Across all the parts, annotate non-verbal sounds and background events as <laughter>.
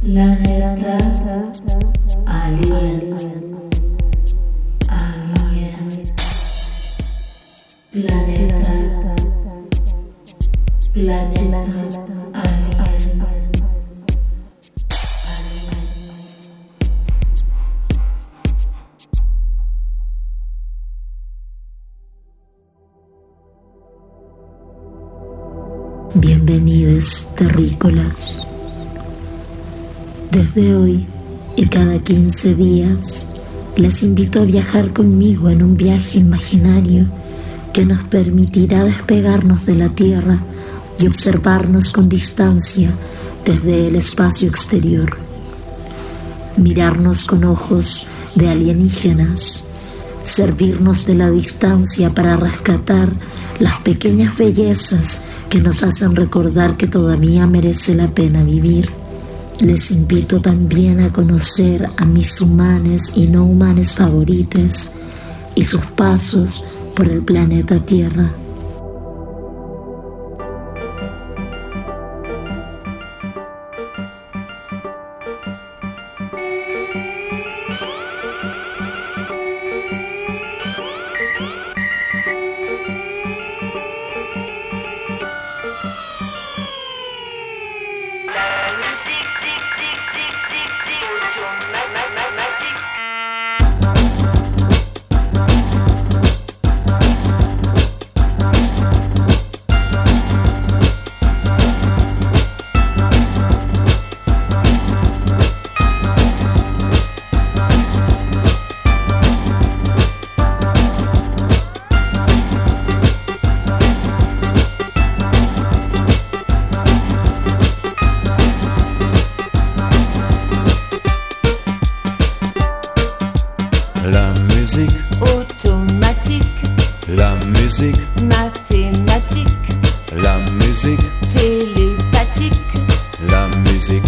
Planeta Alien. Alien. Planeta. Planeta Desde hoy y cada 15 días, les invito a viajar conmigo en un viaje imaginario que nos permitirá despegarnos de la Tierra y observarnos con distancia desde el espacio exterior. Mirarnos con ojos de alienígenas, servirnos de la distancia para rescatar las pequeñas bellezas que nos hacen recordar que todavía merece la pena vivir. Les invito también a conocer a mis humanos y no humanos favoritos y sus pasos por el planeta Tierra. automatique, la musique. Mathématique, la musique. Télépathique, la musique.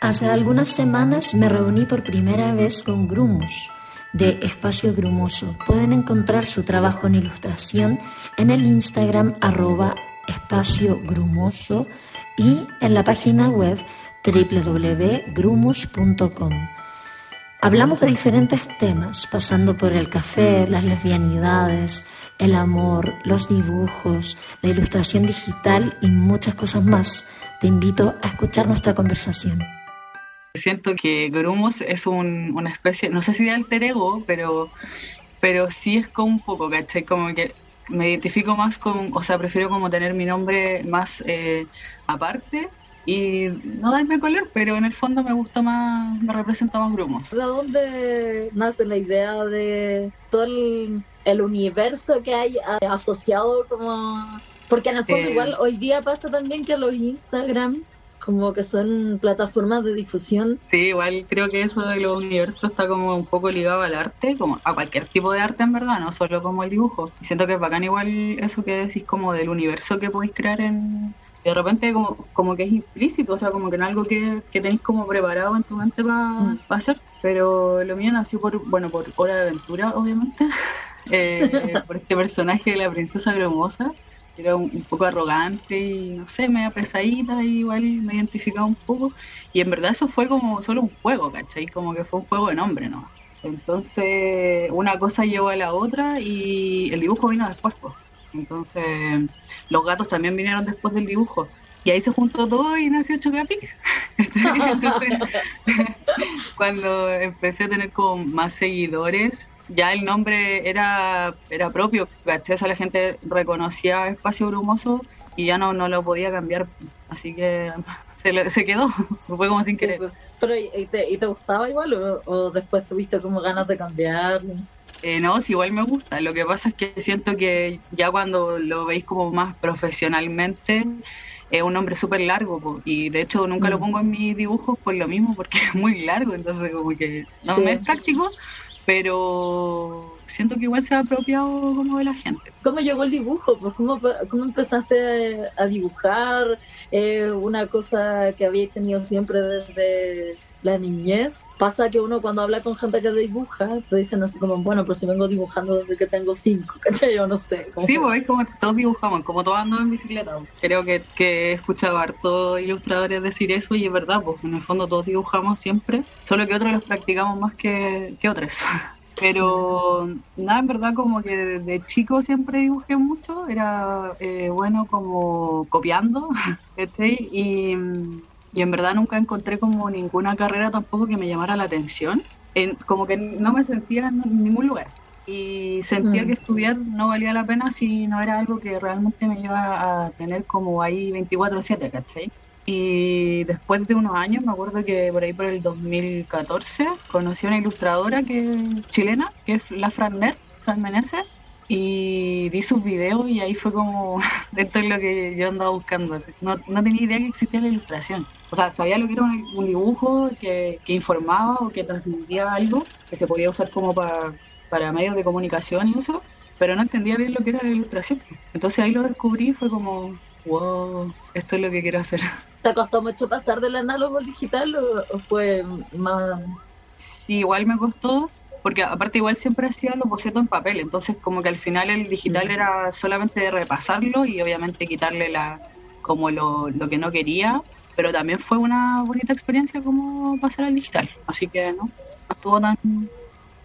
Hace algunas semanas me reuní por primera vez con Grumos de Espacio Grumoso. Pueden encontrar su trabajo en ilustración en el Instagram arroba espacio grumoso y en la página web www.grumos.com. Hablamos de diferentes temas, pasando por el café, las lesbianidades, el amor, los dibujos, la ilustración digital y muchas cosas más. Te invito a escuchar nuestra conversación. Siento que Grumos es una especie, no sé si de alter ego, pero, pero sí es como un poco, ¿cachai? Como que me identifico más con, o sea, prefiero como tener mi nombre más eh, aparte y no darme color, pero en el fondo me gusta más, me representa más grumos. ¿De dónde nace la idea de todo el, universo que hay asociado como... Porque en el fondo eh, igual hoy día pasa también que los Instagram como que son plataformas de difusión. Sí, igual creo que eso de los universos está como un poco ligado al arte, como a cualquier tipo de arte en verdad, no solo como el dibujo. Y siento que es bacán igual eso que decís como del universo que podéis crear en... De repente como, como que es implícito, o sea, como que no es algo que, que tenéis como preparado en tu mente para mm. hacer. Pero lo mío nació por, bueno, por Hora de Aventura, obviamente, <laughs> eh, por este personaje de la princesa Gromosa era un, poco arrogante y no sé, media pesadita, y igual me identificaba un poco. Y en verdad eso fue como solo un juego, ¿cachai? Como que fue un juego de nombre, ¿no? Entonces, una cosa llevó a la otra y el dibujo vino después, pues. Entonces, los gatos también vinieron después del dibujo. Y ahí se juntó todo y nació Chocapic. <laughs> Entonces, <laughs> cuando empecé a tener como más seguidores, ya el nombre era, era propio, ¿cachai? La gente reconocía Espacio Brumoso y ya no, no lo podía cambiar, así que <laughs> se, se quedó, fue como sin querer. Pero ¿y te, y te gustaba igual o, después tuviste como ganas de cambiar? Eh, no, sí, igual me gusta. Lo que pasa es que siento que ya cuando lo veis como más profesionalmente, es un nombre súper largo y de hecho nunca lo mm. pongo en mis dibujos por lo mismo, porque es muy largo, entonces como que no me es práctico, pero siento que igual se ha apropiado como de la gente. ¿Cómo llegó el dibujo? Pues, ¿Cómo, cómo empezaste a dibujar? Eh, una cosa que había tenido siempre desde la niñez. Pasa que uno cuando habla con gente que dibuja, te dicen así como, bueno, pero si vengo dibujando desde que tengo cinco, <laughs> ¿cachai? Yo no sé. Sí, pues es como todos dibujamos, como todos andamos en bicicleta. Creo que, que he escuchado a hartos ilustradores decir eso y es verdad, pues en el fondo todos dibujamos siempre, solo que otros los practicamos más que, que otros. <laughs> Pero nada, en verdad como que de chico siempre dibujé mucho, era eh, bueno como copiando, <laughs> ¿cachai? Y y en verdad nunca encontré como ninguna carrera tampoco que me llamara la atención. En, como que no me sentía en ningún lugar y sentía mm. que estudiar no valía la pena si no era algo que realmente me iba a tener como ahí 24/7, ¿cachai? Y después de unos años, me acuerdo que por ahí por el 2014 conocí a una ilustradora que chilena, que es la Fran Mer, Fran Meneses, y vi sus videos y ahí fue como, <laughs> esto es lo que yo andaba buscando. No, no tenía idea que existía la ilustración. O sea, sabía lo que era un, dibujo que, que, informaba o que transmitía algo, que se podía usar como para, para medios de comunicación y eso, pero no entendía bien lo que era la ilustración. Entonces ahí lo descubrí y fue como, wow, esto es lo que quiero hacer. <laughs> ¿Te costó mucho pasar del análogo al digital o, fue más...? Sí, igual me costó, porque aparte igual siempre hacía los bocetos en papel, entonces como que al final el digital mm. era solamente repasarlo y obviamente quitarle la como lo, lo que no quería, pero también fue una bonita experiencia como pasar al digital, así que no, estuvo tan,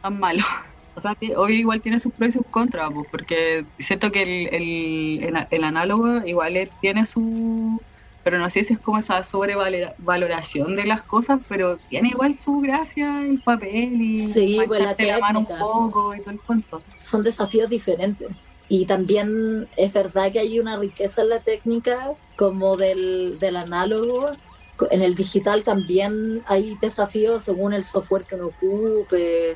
tan malo. <laughs> O sea, hoy igual tiene sus pros y sus contras, pues, porque siento que el, el, el análogo igual tiene su, pero no sé si es como esa sobrevaloración de las cosas, pero tiene igual su gracia el papel y sí, pues la, mano un poco y todo el cuento. Son desafíos diferentes. Y también es verdad que hay una riqueza en la técnica como del, del análogo. En el digital también hay desafíos según el software que uno ocupe,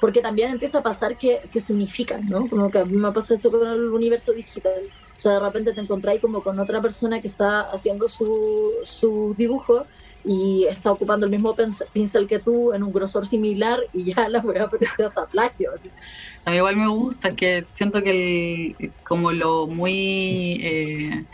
porque también empieza a pasar que, que significan, ¿no? Como que a mí me pasa eso con el universo digital o sea, de repente te encontráis como con otra persona que está haciendo su, su dibujo y está ocupando el mismo pincel que tú en un grosor similar y ya <laughs> la voy a parecer hasta plagio. A mí igual me gusta, que siento que el, como lo muy, eh,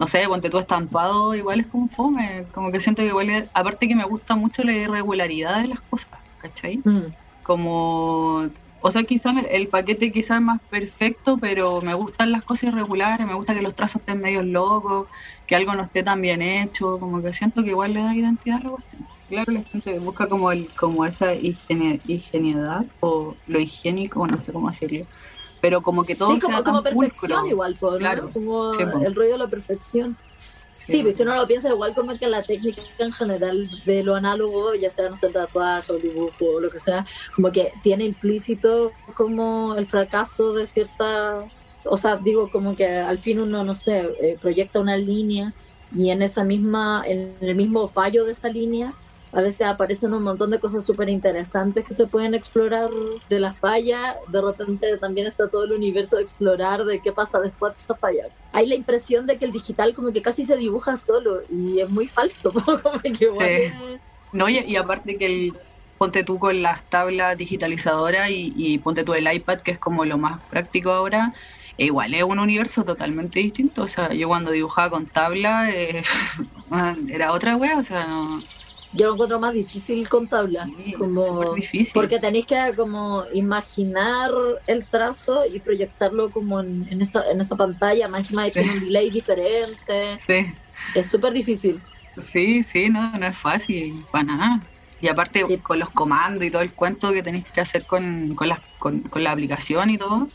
no sé, ponte tú estampado, igual es como fome, como que siento que igual, aparte que me gusta mucho la irregularidad de las cosas, ¿cachai? Mm. Como o sea, quizá el paquete quizás es más perfecto, pero me gustan las cosas irregulares, me gusta que los trazos estén medio locos, que algo no esté tan bien hecho, como que siento que igual le da identidad a la cuestión. Claro, la gente busca como el, como esa higienidad o lo higiénico, no sé cómo decirlo. Pero como que todo sí, como, como perfección igual, claro, como el rollo de la perfección. Sí, pues si uno lo piensa igual como que la técnica en general de lo análogo, ya sea, no el tatuaje el dibujo lo que sea, como que tiene implícito como el fracaso de cierta, o sea, digo como que al fin uno, no sé, eh, proyecta una línea y en esa misma, en el mismo fallo de esa línea, a veces aparecen un montón de cosas súper interesantes que se pueden explorar de la falla. De repente también está todo el universo de explorar de qué pasa después de esa falla. Hay la impresión de que el digital como que casi se dibuja solo y es muy falso. <laughs> como que No, y, aparte que el, ponte tú con las tablas digitalizadoras y, ponte tú el iPad, que es como lo más práctico ahora, igual es un universo totalmente distinto. O sea, yo cuando dibujaba con tabla eh, <laughs> era otra wea, o sea, no, yo lo encuentro más difícil con tabla, como porque tenéis que como imaginar el trazo y proyectarlo como en, esa, en esa pantalla, más encima tiene un delay diferente. Sí. Es súper difícil. Sí, sí, no, no es fácil, para nada. Y aparte con los comandos y todo el cuento que tenéis que hacer con, con, la, con, la aplicación y todo,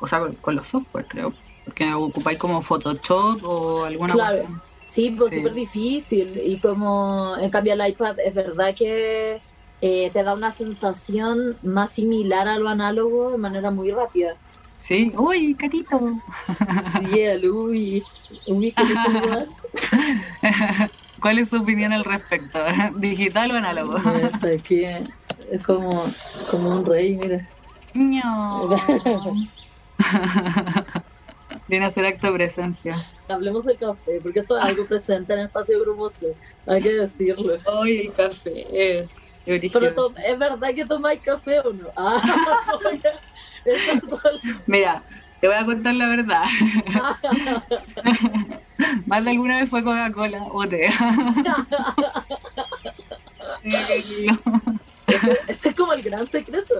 o sea, con, los software, creo. Porque ocupáis como Photoshop o alguna claro. Sí, pues súper difícil. Y como en cambio el iPad es verdad que eh, te da una sensación más similar a lo análogo de manera muy rápida. Sí, uy, carito. Sí, el uy. Uy, ¿qué <laughs> ¿Cuál es su opinión al respecto? <laughs> ¿Digital o análogo? Aquí es como, como un rey, mira. No. <laughs> Viene a ser acto de presencia. Hablemos del café, porque eso es algo presente en el espacio Grupo C. Hay que decirlo. Ay, el café. Pero ¿es verdad que tomáis café o no? Ah, <laughs> Mira, te voy a contar la verdad. <laughs> Más de alguna vez fue Coca-Cola o té. <laughs> este, este, es como el gran secreto.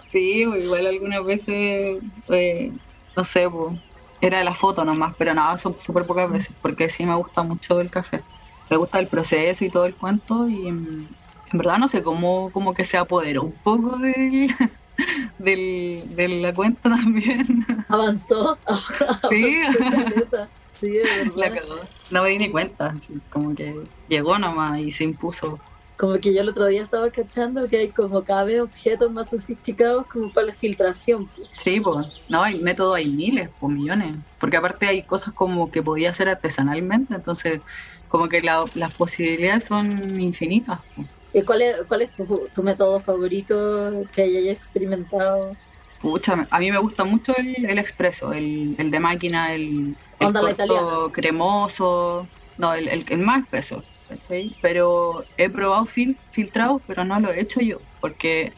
sí, pues igual algunas veces eh, no sé, era la foto nomás, pero nada, son súper pocas veces, porque sí me gusta mucho el café. Me gusta el proceso y todo el cuento, y en, verdad no sé cómo, cómo que se apoderó un poco de, <laughs> de la cuenta <laughs> también. Avanzó. <laughs> Sí. sí, No me di ni cuenta, como que llegó nomás y se impuso. Como que yo el otro día estaba cachando que hay como cada vez objetos más sofisticados como para la filtración. Sí, pues, no, hay métodos, hay miles, pues millones. Porque aparte hay cosas como que podía hacer artesanalmente, entonces como que las posibilidades son infinitas. ¿Y cuál es, cuál es tu, método favorito que hayas experimentado? Pucha, a mí me gusta mucho el, el expreso, el, el, de máquina, el, el cremoso, no, el, el, más espeso. Pero he probado fil filtrados, pero no lo he hecho yo, porque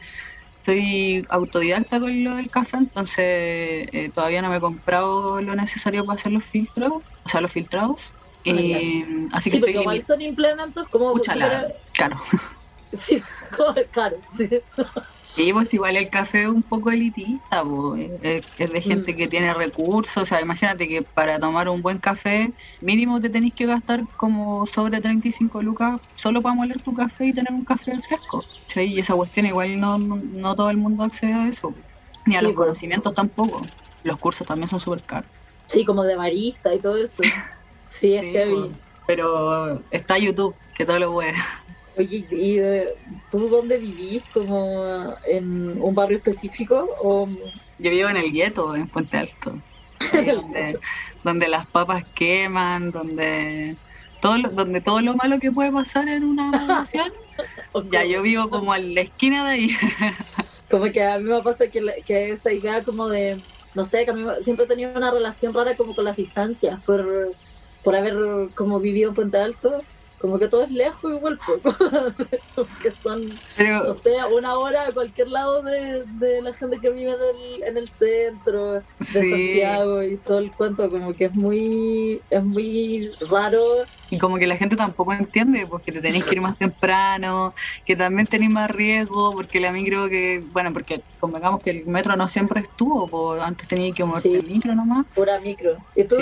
soy autodidacta con lo del café, entonces eh, todavía no me he comprado lo necesario para hacer los filtros, o sea, los filtrados. Eh, así sí, que igual son implementos como... Pucha, <laughs> <laughs> caro. Sí, como caro, sí. Y pues igual el café es un poco elitista, Es, de gente mm. que tiene recursos, o sea, imagínate que para tomar un buen café mínimo te tenés que gastar como sobre 35 lucas solo para moler tu café y tener un café fresco. Y esa cuestión igual no, no, todo el mundo accede a eso, ni a los conocimientos tampoco. Los cursos también son súper caros. Sí, como de barista y todo eso. <laughs> Sí, es heavy. Pero está YouTube, que todo lo puede. Oye, ¿y tú dónde vivís? ¿Como en un barrio específico? O... Yo vivo en el gueto, en Puente Alto. <laughs> donde, las papas queman, donde todo lo, donde todo lo malo que puede pasar en una nación. <laughs> ya yo vivo como en la esquina de ahí. <laughs> como que a mí me pasa que, que esa idea como de, no sé, que a mí siempre he tenido una relación rara como con las distancias, por, por haber como vivido en Puente Alto como que todo es lejos igual, pues, <laughs> que son, o sea, una hora a cualquier lado de, de la gente que vive en el, en el centro de Santiago y todo el cuento, como que es muy, es muy raro y como que la gente tampoco entiende, porque te tenéis que ir más temprano, que también tenéis más riesgo, porque la micro que, bueno, porque convengamos que el metro no siempre estuvo, pues antes tenía que moverte sí, el micro nomás. Pura micro. ¿Y tú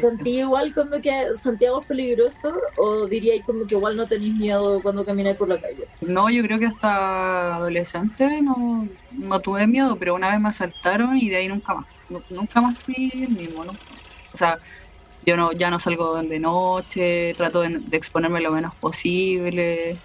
sentí igual como que Santiago es peligroso o diríais como que igual no tenéis miedo cuando camináis por la calle? No, yo creo que hasta adolescente no, no tuve miedo, pero una vez me asaltaron y de ahí nunca más. Nunca más fui el mismo, ¿no? O sea, yo no ya no salgo de noche, trato de, exponerme lo menos posible,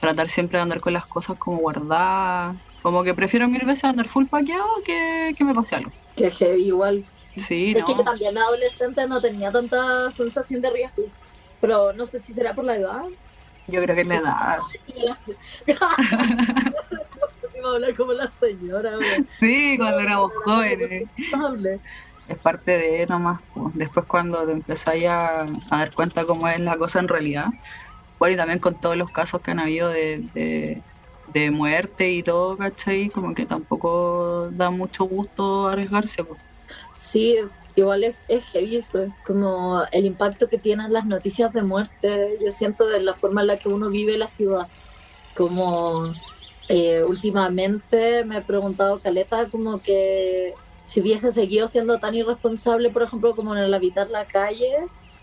tratar siempre de andar con las cosas como guardadas. Como que prefiero mil veces andar full paqueado que, que me pase algo. Que heavy igual. Sí, sé que también adolescente no tenía tanta sensación de riesgo, pero no sé si será por la edad. Yo creo que es la edad. hablar como la señora. Sí, cuando éramos jóvenes. Es parte de nomás. Después cuando te empezáis a, dar cuenta cómo es la cosa en realidad. Bueno, y también con todos los casos que han habido de, de, muerte y todo, ¿cachai? Como que tampoco da mucho gusto arriesgarse. Pues. Sí, igual es, es heavy eso, como el impacto que tienen las noticias de muerte, yo siento de la forma en la que uno vive la ciudad, como eh, últimamente me he preguntado, Caleta, como que si hubiese seguido siendo tan irresponsable, por ejemplo, como en el habitar la calle,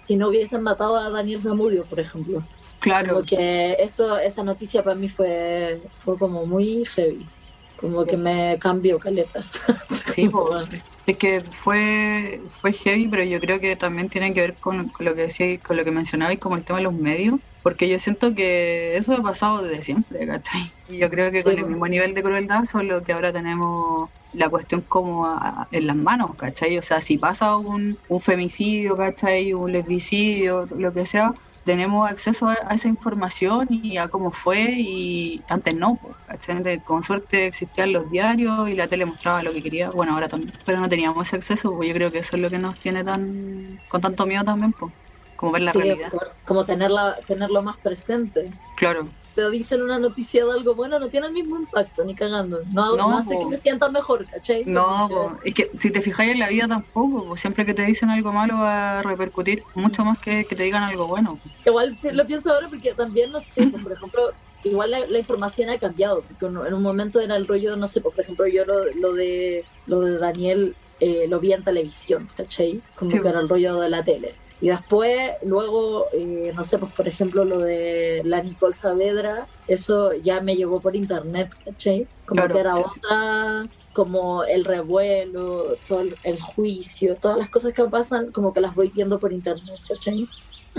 si no hubiesen matado a Daniel Zamudio, por ejemplo. Claro. Porque eso, esa noticia para mí fue, fue como muy heavy. Como que me cambió caleta. <laughs> Sí, es que fue, fue heavy, pero yo creo que también tiene que ver con, lo que decía, con lo que mencionaba y como el tema de los medios, porque yo siento que eso ha pasado desde siempre, ¿cachai? Y yo creo que con el mismo nivel de crueldad, solo que ahora tenemos la cuestión como en las manos, ¿cachai? O sea, si pasa un, un femicidio, ¿cachai? Un lesbicidio, lo que sea, tenemos acceso a, esa información y a cómo fue y antes no, pues, con suerte existían los diarios y la tele mostraba lo que quería, bueno ahora también, pero no teníamos ese acceso, pues yo creo que eso es lo que nos tiene tan con tanto miedo también, pues, como ver la realidad. Como tenerla, tenerlo más presente. Claro te dicen una noticia de algo bueno, no tiene el mismo impacto, ni cagando. No, no, hace que me sienta mejor, ¿cachai? No, es que si te fijáis en la vida tampoco, siempre que te dicen algo malo va a repercutir mucho más que que te digan algo bueno. Igual lo pienso ahora porque también, no sé, por ejemplo, igual la, información ha cambiado, porque en un momento era el rollo, no sé, por ejemplo, yo lo, lo de lo de Daniel eh, lo vi en televisión, ¿cachai? Como que era el rollo de la tele. Y después, luego, eh, no sé, pues por ejemplo lo de la Nicole Saavedra, eso ya me llegó por internet, ¿cachai? Como que era otra, como el revuelo, todo el, juicio, todas las cosas que pasan, como que las voy viendo por internet, ¿cachai?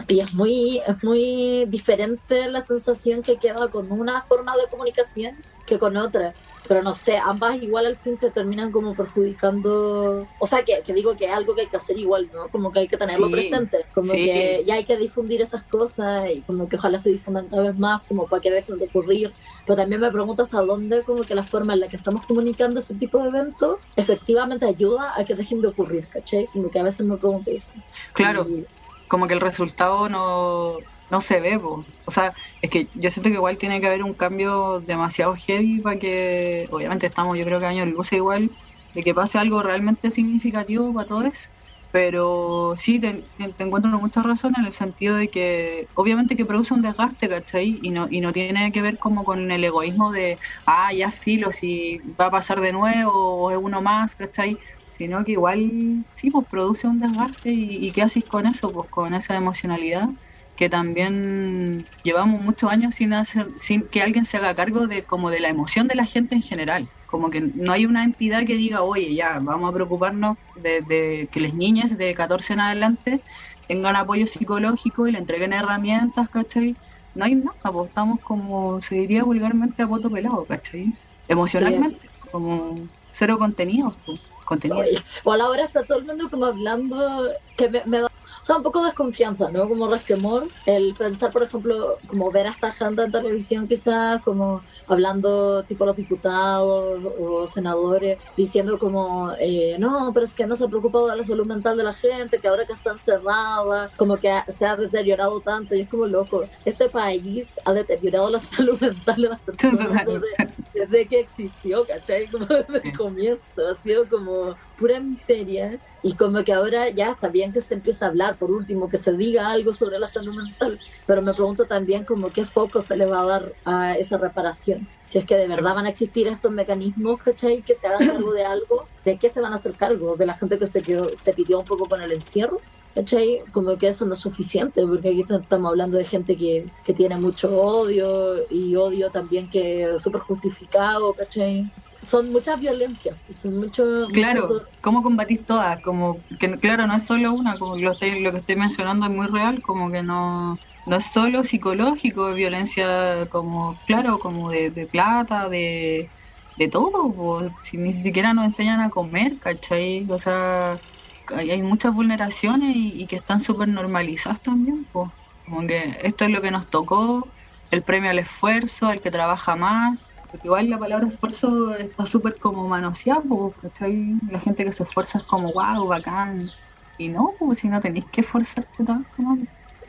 Y es muy, es muy diferente la sensación que queda con una forma de comunicación que con otra pero no sé, ambas igual al fin te terminan como perjudicando, o sea, que, que digo que es algo que hay que hacer igual, ¿no? Como que hay que tenerlo presente, como que ya hay que difundir esas cosas y como que ojalá se difundan cada vez más, como para que dejen de ocurrir, pero también me pregunto hasta dónde como que la forma en la que estamos comunicando ese tipo de eventos efectivamente ayuda a que dejen de ocurrir, ¿cachai? Como que a veces me pregunto eso. Claro. como que el resultado no, no se ve, o sea, es que yo siento que igual tiene que haber un cambio demasiado heavy para que, obviamente estamos yo creo que años luz igual, de que pase algo realmente significativo para todos, pero sí, te, encuentro mucha razón en el sentido de que obviamente que produce un desgaste, ¿cachai? Y no, y no tiene que ver como con el egoísmo de, ah, ya filo, si va a pasar de nuevo o es uno más, ¿cachai? Sino que igual sí, pues produce un desgaste y, y ¿qué haces con eso? Pues con esa emocionalidad que también llevamos muchos años sin hacer, sin que alguien se haga cargo de como de la emoción de la gente en general. Como que no hay una entidad que diga, oye, ya, vamos a preocuparnos de, que las niñas de 14 en adelante tengan apoyo psicológico y le entreguen herramientas, ¿cachai? No hay nada, pues estamos como, se diría vulgarmente a voto pelado, ¿cachai? Emocionalmente, como cero contenido. Pues, contenido. O a la hora está todo el mundo como hablando, que me, me da o sea, un poco de desconfianza, ¿no? Como resquemor, el pensar, por ejemplo, como ver a esta gente en televisión quizás, como hablando tipo los diputados o senadores, diciendo como, eh, no, pero es que no se ha preocupado de la salud mental de la gente, que ahora que está encerrada, como que se ha deteriorado tanto, y es como loco, este país ha deteriorado la <laughs> salud mental de las personas <laughs> desde, que existió, ¿cachai? Como desde el comienzo, ha sido como pura miseria y como que ahora ya está bien que se empiece a hablar, por último, que se diga algo sobre la salud mental, pero me pregunto también como qué foco se le va a dar a esa reparación. Si es que de verdad van a existir estos mecanismos, ¿cachai? Que se hagan cargo de algo, ¿de qué se van a hacer cargo? ¿De la gente que se, quedó, se pidió un poco con el encierro? ¿cachai? Como que eso no es suficiente, porque aquí estamos hablando de gente que, que tiene mucho odio y odio también que es súper justificado, ¿cachai? son muchas violencias, son mucho, Claro, mucho- ¿cómo combatís todas? Como que claro, no es solo una, como lo, estoy- lo que estoy mencionando es muy real, como que no, no es solo psicológico, es violencia como, claro, como de, plata, de, de todo, pues, si ni siquiera nos enseñan a comer, ¿cachai? O sea, hay, muchas vulneraciones y, que están súper normalizadas también, pues. Como que esto es lo que nos tocó, el premio al esfuerzo, el que trabaja más. Porque igual la palabra esfuerzo está súper como manoseada, ¿cachai? La gente que se esfuerza es como, wow, bacán. Y no, pues si no tenéis que esforzarte tanto, ¿no?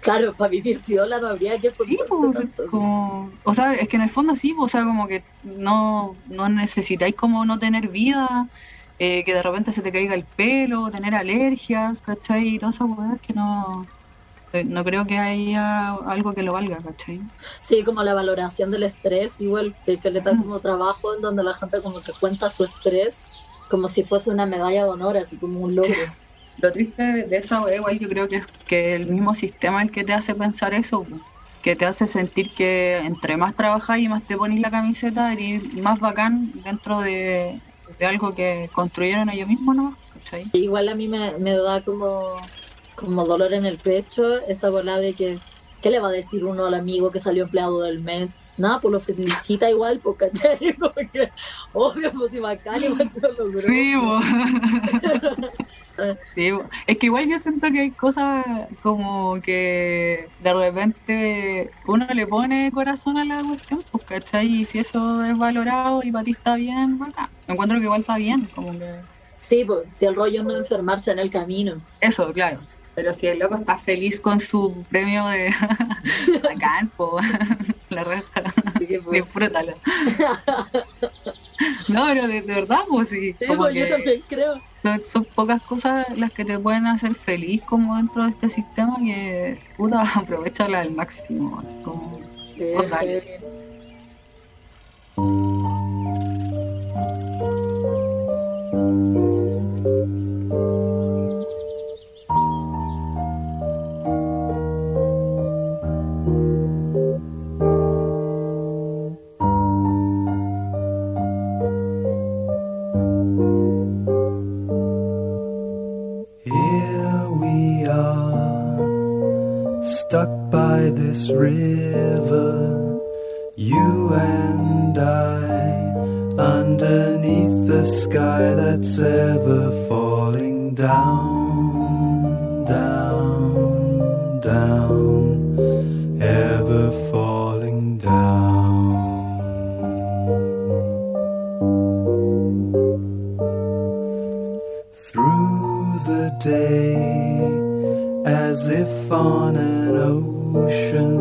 Claro, para vivir piola no habría que Sí, pues, tanto. como, o sea, es que en el fondo sí, pues, o sea, como que no, no necesitáis como no tener vida, eh, que de repente se te caiga el pelo, tener alergias, ¿cachai? Y todas esas cosas que no, eh, no creo que haya algo que lo valga, ¿cachai? Sí, como la valoración del estrés, igual que, que le da como trabajo en donde la gente como que cuenta su estrés como si fuese una medalla de honor, así como un logro. Lo triste de, esa igual yo creo que es que el mismo sistema el que te hace pensar eso, que te hace sentir que entre más trabajas y más te pones la camiseta, eres más bacán dentro de, de algo que construyeron ellos mismos, ¿no? ¿Cachai? Igual a mí me, me da como, como dolor en el pecho esa bola de que, ¿qué le va a decir uno al amigo que salió empleado del mes? Nada, pues lo felicita igual, pues, ¿cachai? <laughs> Como que, obvio, pues si bacán, igual que lo logró. Sí. <laughs> Sí, es que igual yo siento que hay cosas como que de repente uno le pone corazón a la cuestión, pues, ¿cachai? Y si eso es valorado y para ti está bien, bacán. Encuentro que igual está bien, como que... Sí, pues si el rollo es no enfermarse en el camino. Eso, claro. Pero si el loco está feliz con su premio de <laughs> bacán, <laughs> la Porque, pues, disfrútalo. No, pero de, de verdad, pues sí. sí, como pues, yo también creo. son, son pocas cosas las que te pueden hacer feliz como dentro de este sistema que puta <laughs> aprovechala al máximo así como Sí, Pues stuck by this river, you and I, underneath the sky that's ever falling down, down, down, ever falling down. through the day as if on an ocean,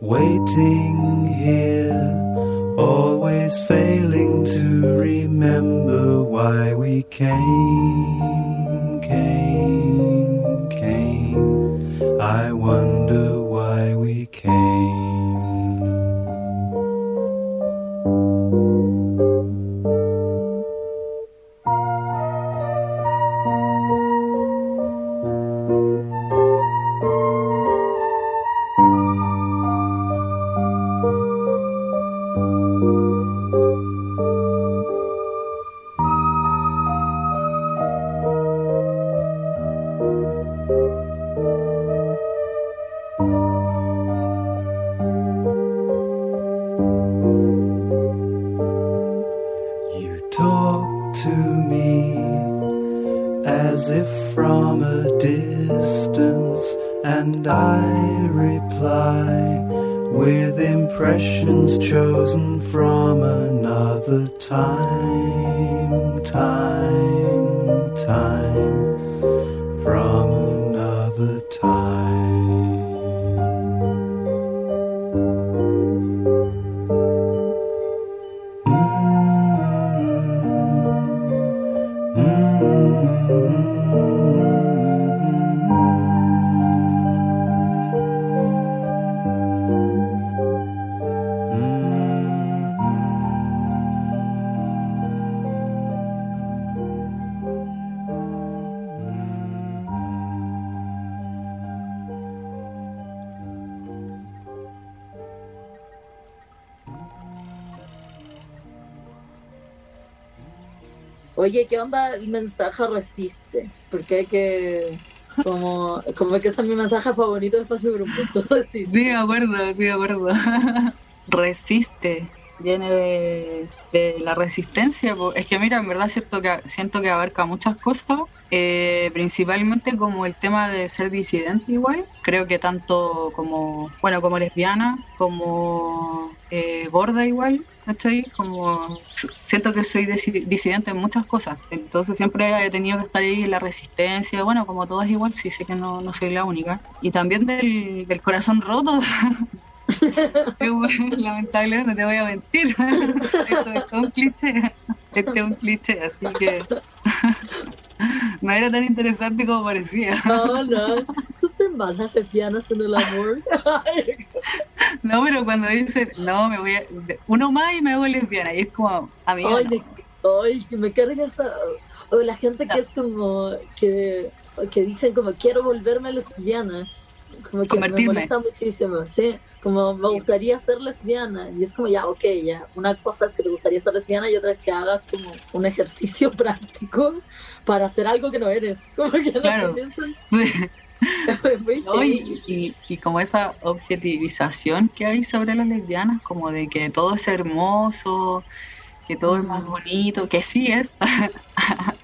waiting here, always failing to remember why we came, came, came. I wonder Oye, ¿qué onda el mensaje resiste? Porque hay que... Como, como que ese es mi mensaje favorito de Espacio Grupo. <laughs> resiste. Sí, de acuerdo, sí, de acuerdo. <laughs> resiste. Viene de, la resistencia. Es que mira, en verdad cierto que siento que abarca muchas cosas. eh, principalmente como el tema de ser disidente igual. Creo que tanto como, bueno, como lesbiana, como eh, gorda igual. ¿Cachai? Como siento que soy disi- disidente en muchas cosas. Entonces siempre he tenido que estar ahí en la resistencia. Bueno, como todas igual, sí sé que no, no soy la única. Y también del, del corazón roto. <laughs> Lamentablemente no te voy a mentir. <laughs> Esto es todo un cliché. Este es un cliché, así que <laughs> no era tan interesante como parecía. No, no. Súper malas lesbianas en el amor. No, pero cuando dicen, no, me voy a. Uno más y me hago lesbiana. Y es como, amiga. Ay, no. ay, que me carga esa. O la gente que es como. que, que dicen como quiero volverme lesbiana. Como que me molesta muchísimo, sí. Como me gustaría ser lesbiana. Y es como ya, ok, ya. Una cosa es que te gustaría ser lesbiana y otra es que hagas como un ejercicio <laughs> práctico para hacer algo que no eres. Como que no Claro. piensan. No, y, y- y como esa objetivización que hay sobre las lesbianas, como de que todo es hermoso, que todo es más Mm. bonito, que sí es <laughs>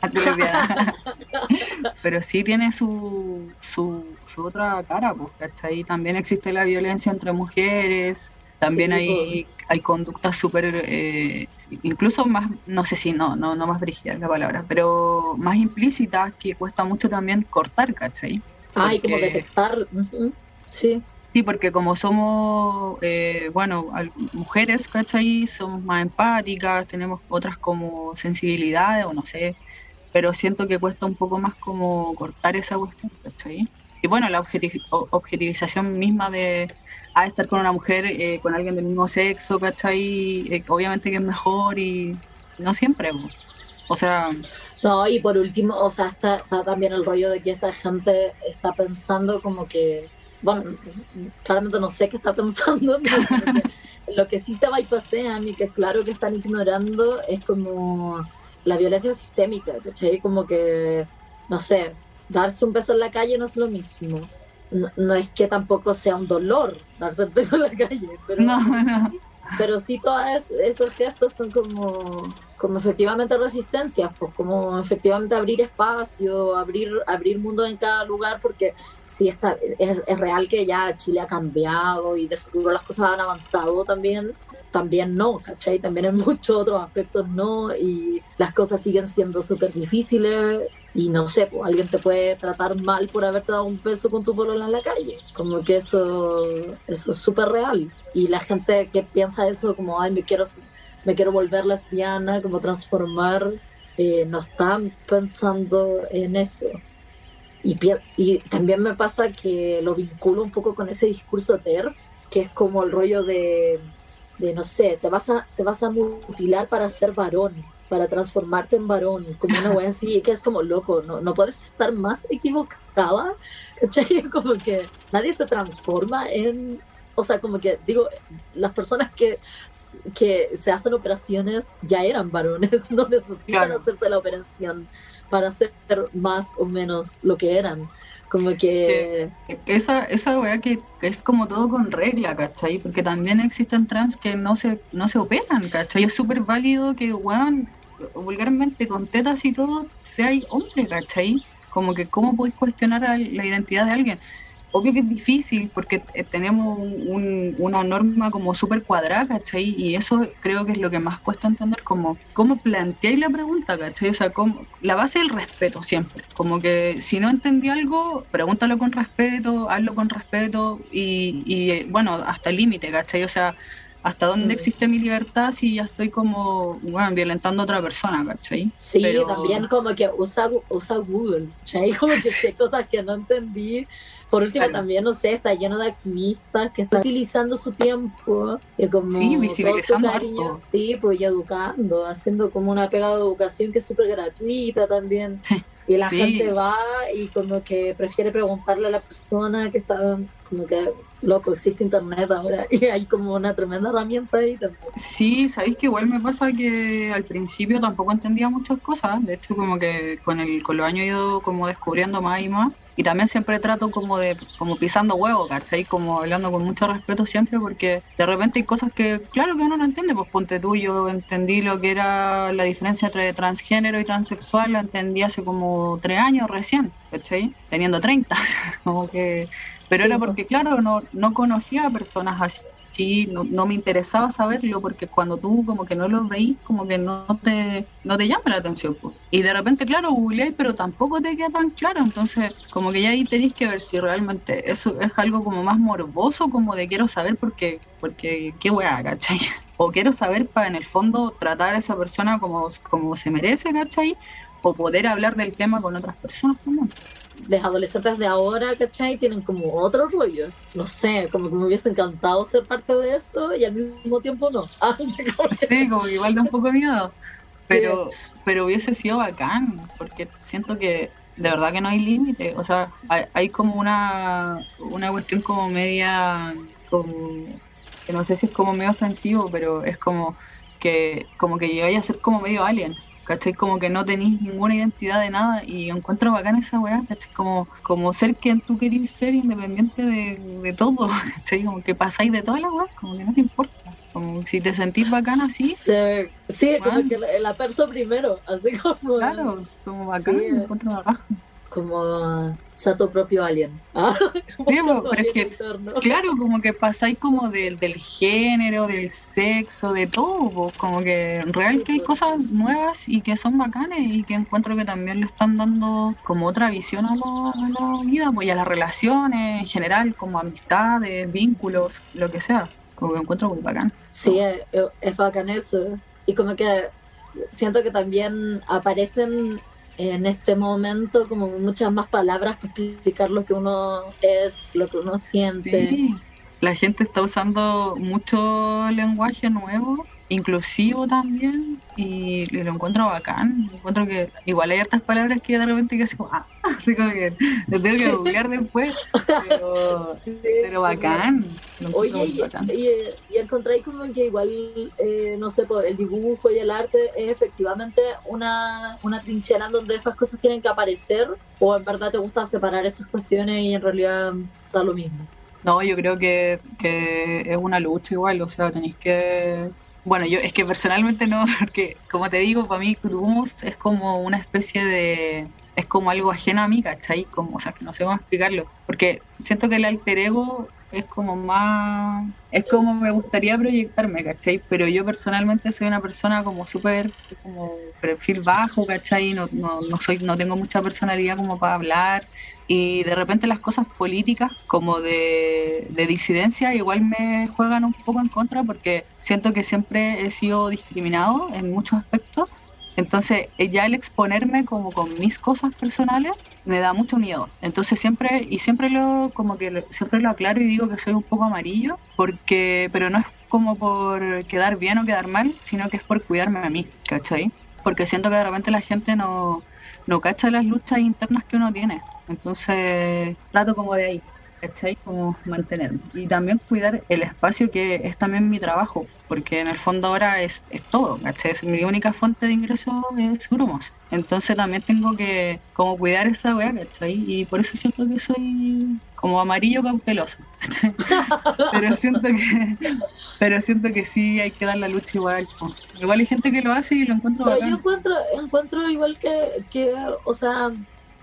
<laughs> pero sí tiene su, su, su otra cara, pues, ¿cachai? También existe la violencia entre mujeres, también Sí, hay, hay conductas súper, eh, incluso más, no sé si no, no, no más brígidas la palabra, pero más implícitas que cuesta mucho también cortar, ¿cachai? Ay, como porque- detectar. ujú, Sí. Sí, porque como somos, eh, bueno, mujeres, ¿cachai? Somos más empáticas, tenemos otras como sensibilidades o no sé, pero siento que cuesta un poco más como cortar esa cuestión, ¿cachai? Y bueno, la objeti- o- objetivización misma de ah, estar con una mujer, eh, con alguien del mismo sexo, ¿cachai? Eh, obviamente que es mejor y no siempre, o sea, No, y por último, o sea, está, está también el rollo de que esa gente está pensando como que, bueno, claramente no sé qué está pensando, <laughs> pero que lo que sí se bypasean y que claro que están ignorando es como la violencia sistémica, ¿cachai? Como que, no sé, darse un beso en la calle no es lo mismo. No, no es que tampoco sea un dolor darse el beso en la calle, pero no, <laughs> no. pero sí todos es- esos gestos son como, como efectivamente resistencias, pues como efectivamente abrir espacio, abrir, abrir mundo en cada lugar, porque sí está, es, real que ya Chile ha cambiado y de seguro las cosas han avanzado también, también no, ¿cachai? También en <laughs> muchos otros aspectos no, y las cosas siguen siendo súper difíciles. Y no sé, pues alguien te puede tratar mal por haberte dado un beso con tu polola en la calle. Como que eso, eso es súper real. Y la gente que piensa eso como, ay, me quiero, me quiero volver lesbiana, como transformar, eh, no están pensando en eso. Y, y también me pasa que lo vinculo un poco con ese discurso TERF, que es como el rollo de, de no sé, te vas, a, te vas a mutilar para ser varón, para transformarte en varón, como una wea así, que es como loco, no, no puedes estar más equivocada, ¿cachai? <laughs> Como que nadie se transforma en, o sea, como que digo, las personas que, que se hacen operaciones ya eran varones, <laughs> no necesitan Claro. hacerse la operación para ser más o menos lo que eran. Como que... Esa, esa weá que, que es como todo con regla, ¿cachai? Porque también existen trans que no se, no se operan, ¿cachai? Es súper válido que, weón, vulgarmente con tetas y todo, sea hombre, ¿cachai? Como que cómo podéis cuestionar a la identidad de alguien. Obvio que es difícil porque eh, tenemos un- un- una norma como súper cuadrada, ¿cachai? Y eso creo que es lo que más cuesta entender, como cómo planteáis la pregunta, ¿cachai? O sea, cómo, la base del respeto siempre. Como que si no entendí algo, pregúntalo con respeto, hazlo con respeto y, y, eh, bueno, hasta el límite, ¿cachai? O sea, hasta dónde Mm. existe mi libertad si ya estoy como, bueno, violentando a otra persona, ¿cachai? Sí, Pero- también como que usa, usa Google, ¿cachai? <laughs> Como que si hay cosas que no entendí. Por último, Claro. también, no sé, está lleno de activistas que están utilizando su tiempo y como Sí, todo visibilizando su cariño, sí, pues y educando, haciendo como una pegada de educación que es súper gratuita también. Y la Sí. gente va y como que prefiere preguntarle a la persona que está como que, loco, existe internet ahora <laughs> y hay como una tremenda herramienta ahí también. Sí, sabéis que igual me pasa que al principio tampoco entendía muchas cosas. De hecho, como que con el con los años he ido como descubriendo más y más. Y también siempre trato como de como pisando huevo, ¿cachai? Como hablando con mucho respeto siempre porque de repente hay cosas que, claro que uno no entiende. Pues ponte tú, yo entendí lo que era la diferencia entre transgénero y transexual, la entendí hace como tres años recién, ¿cachai? Teniendo 30. <laughs> como que... Pero Sí, era pues. porque, claro, no, no conocía a personas así sí, no, no me interesaba saberlo porque cuando tú como que no lo veís, como que no te, no te llama la atención. Y de repente, claro, googleáis, pero tampoco te queda tan claro. Entonces, como que ya ahí tenéis que ver si realmente eso es algo como más morboso, como de quiero saber porque, porque qué weá, ¿cachai? <laughs> O quiero saber para en el fondo tratar a esa persona como, como se merece, ¿cachai? O poder hablar del tema con otras personas también. Los adolescentes de ahora, ¿cachai? Tienen como otro rollo. No sé, como que me hubiese encantado ser parte de eso y al mismo tiempo no. <laughs> Como que- Sí, como que igual da un poco de miedo. <laughs> Pero, pero hubiese sido bacán, porque siento que de verdad que no hay límite. O sea, hay, hay como una, una cuestión como media, como, que no sé si es como medio ofensivo, pero es como que como que llegáis a ser como medio alien. ¿Cachai? Como que no tenéis ninguna identidad de nada y encuentro bacán esa weá, ¿cachai? Como, como ser quien tú querís ser independiente de, de todo, <laughs> ¿cachai? Como que pasáis de todas las weas, como que no te importa. Como si te sentís bacán así, Sí, sí, como que la, la perso primero, así como, Claro, como bacán, Sí. encuentro bacán. Como tu propio alien. <laughs> Ah, como Sí, tu pero es que-. Claro, como que pasáis como del, del género, del sexo, de todo, como que real Sí, que hay pues. cosas nuevas y que son bacanes y que encuentro que también le están dando como otra visión a la, a la vida, pues y a las relaciones en general, como amistades, vínculos, lo que sea, como que encuentro muy bacán. Sí, es, es bacán eso. Y como que siento que también aparecen en este momento como muchas más palabras para explicar lo que uno es, lo que uno siente. Sí. La gente está usando mucho lenguaje nuevo, inclusivo también, y, y lo encuentro bacán. Encuentro que igual hay hartas palabras que de repente que así como, ah, <laughs> así como que lo tengo que googlear después, pero, <laughs> Sí, pero bacán. Oye, y, bacán. y, y encontráis como que igual, eh, no sé, pues, el dibujo y el arte es efectivamente una, una trinchera en donde esas cosas tienen que aparecer, o en verdad te gusta separar esas cuestiones y en realidad da lo mismo. No, yo creo que, que es una lucha igual, o sea, tenéis que... Bueno, yo es que personalmente no, <laughs> porque como te digo, para mí Cruz es como una especie de... Es como algo ajeno a mí, ¿cachai? Como, o sea, no sé cómo explicarlo. Porque siento que el alter ego es como más... Es como me gustaría proyectarme, ¿cachai? Pero yo personalmente soy una persona como súper... como perfil bajo, ¿cachai? No, no, no, soy, no tengo mucha personalidad como para hablar y de repente las cosas políticas como de, de disidencia igual me juegan un poco en contra porque siento que siempre he sido discriminado en muchos aspectos. Entonces eh, ya el exponerme como con mis cosas personales me da mucho miedo. Entonces siempre, y siempre lo, como que siempre lo aclaro y digo que soy un poco amarillo, porque, pero no es como por quedar bien o quedar mal, sino que es por cuidarme a mí, ¿cachai? Porque siento que de repente la gente no, no cacha las luchas internas que uno tiene. Entonces trato como de ahí, ¿cachai? Como mantenerme. Y también cuidar el espacio que es también mi trabajo, porque en el fondo ahora es, es todo, ¿cachai? Mi única fuente de ingreso es grumos. Entonces también tengo que como cuidar esa weá, ¿cachai? Y por eso siento que soy como amarillo cauteloso. <laughs> pero siento que pero siento que sí hay que dar la lucha igual. Igual hay gente que lo hace y lo encuentro Pero yo encuentro, encuentro igual que, que, o sea,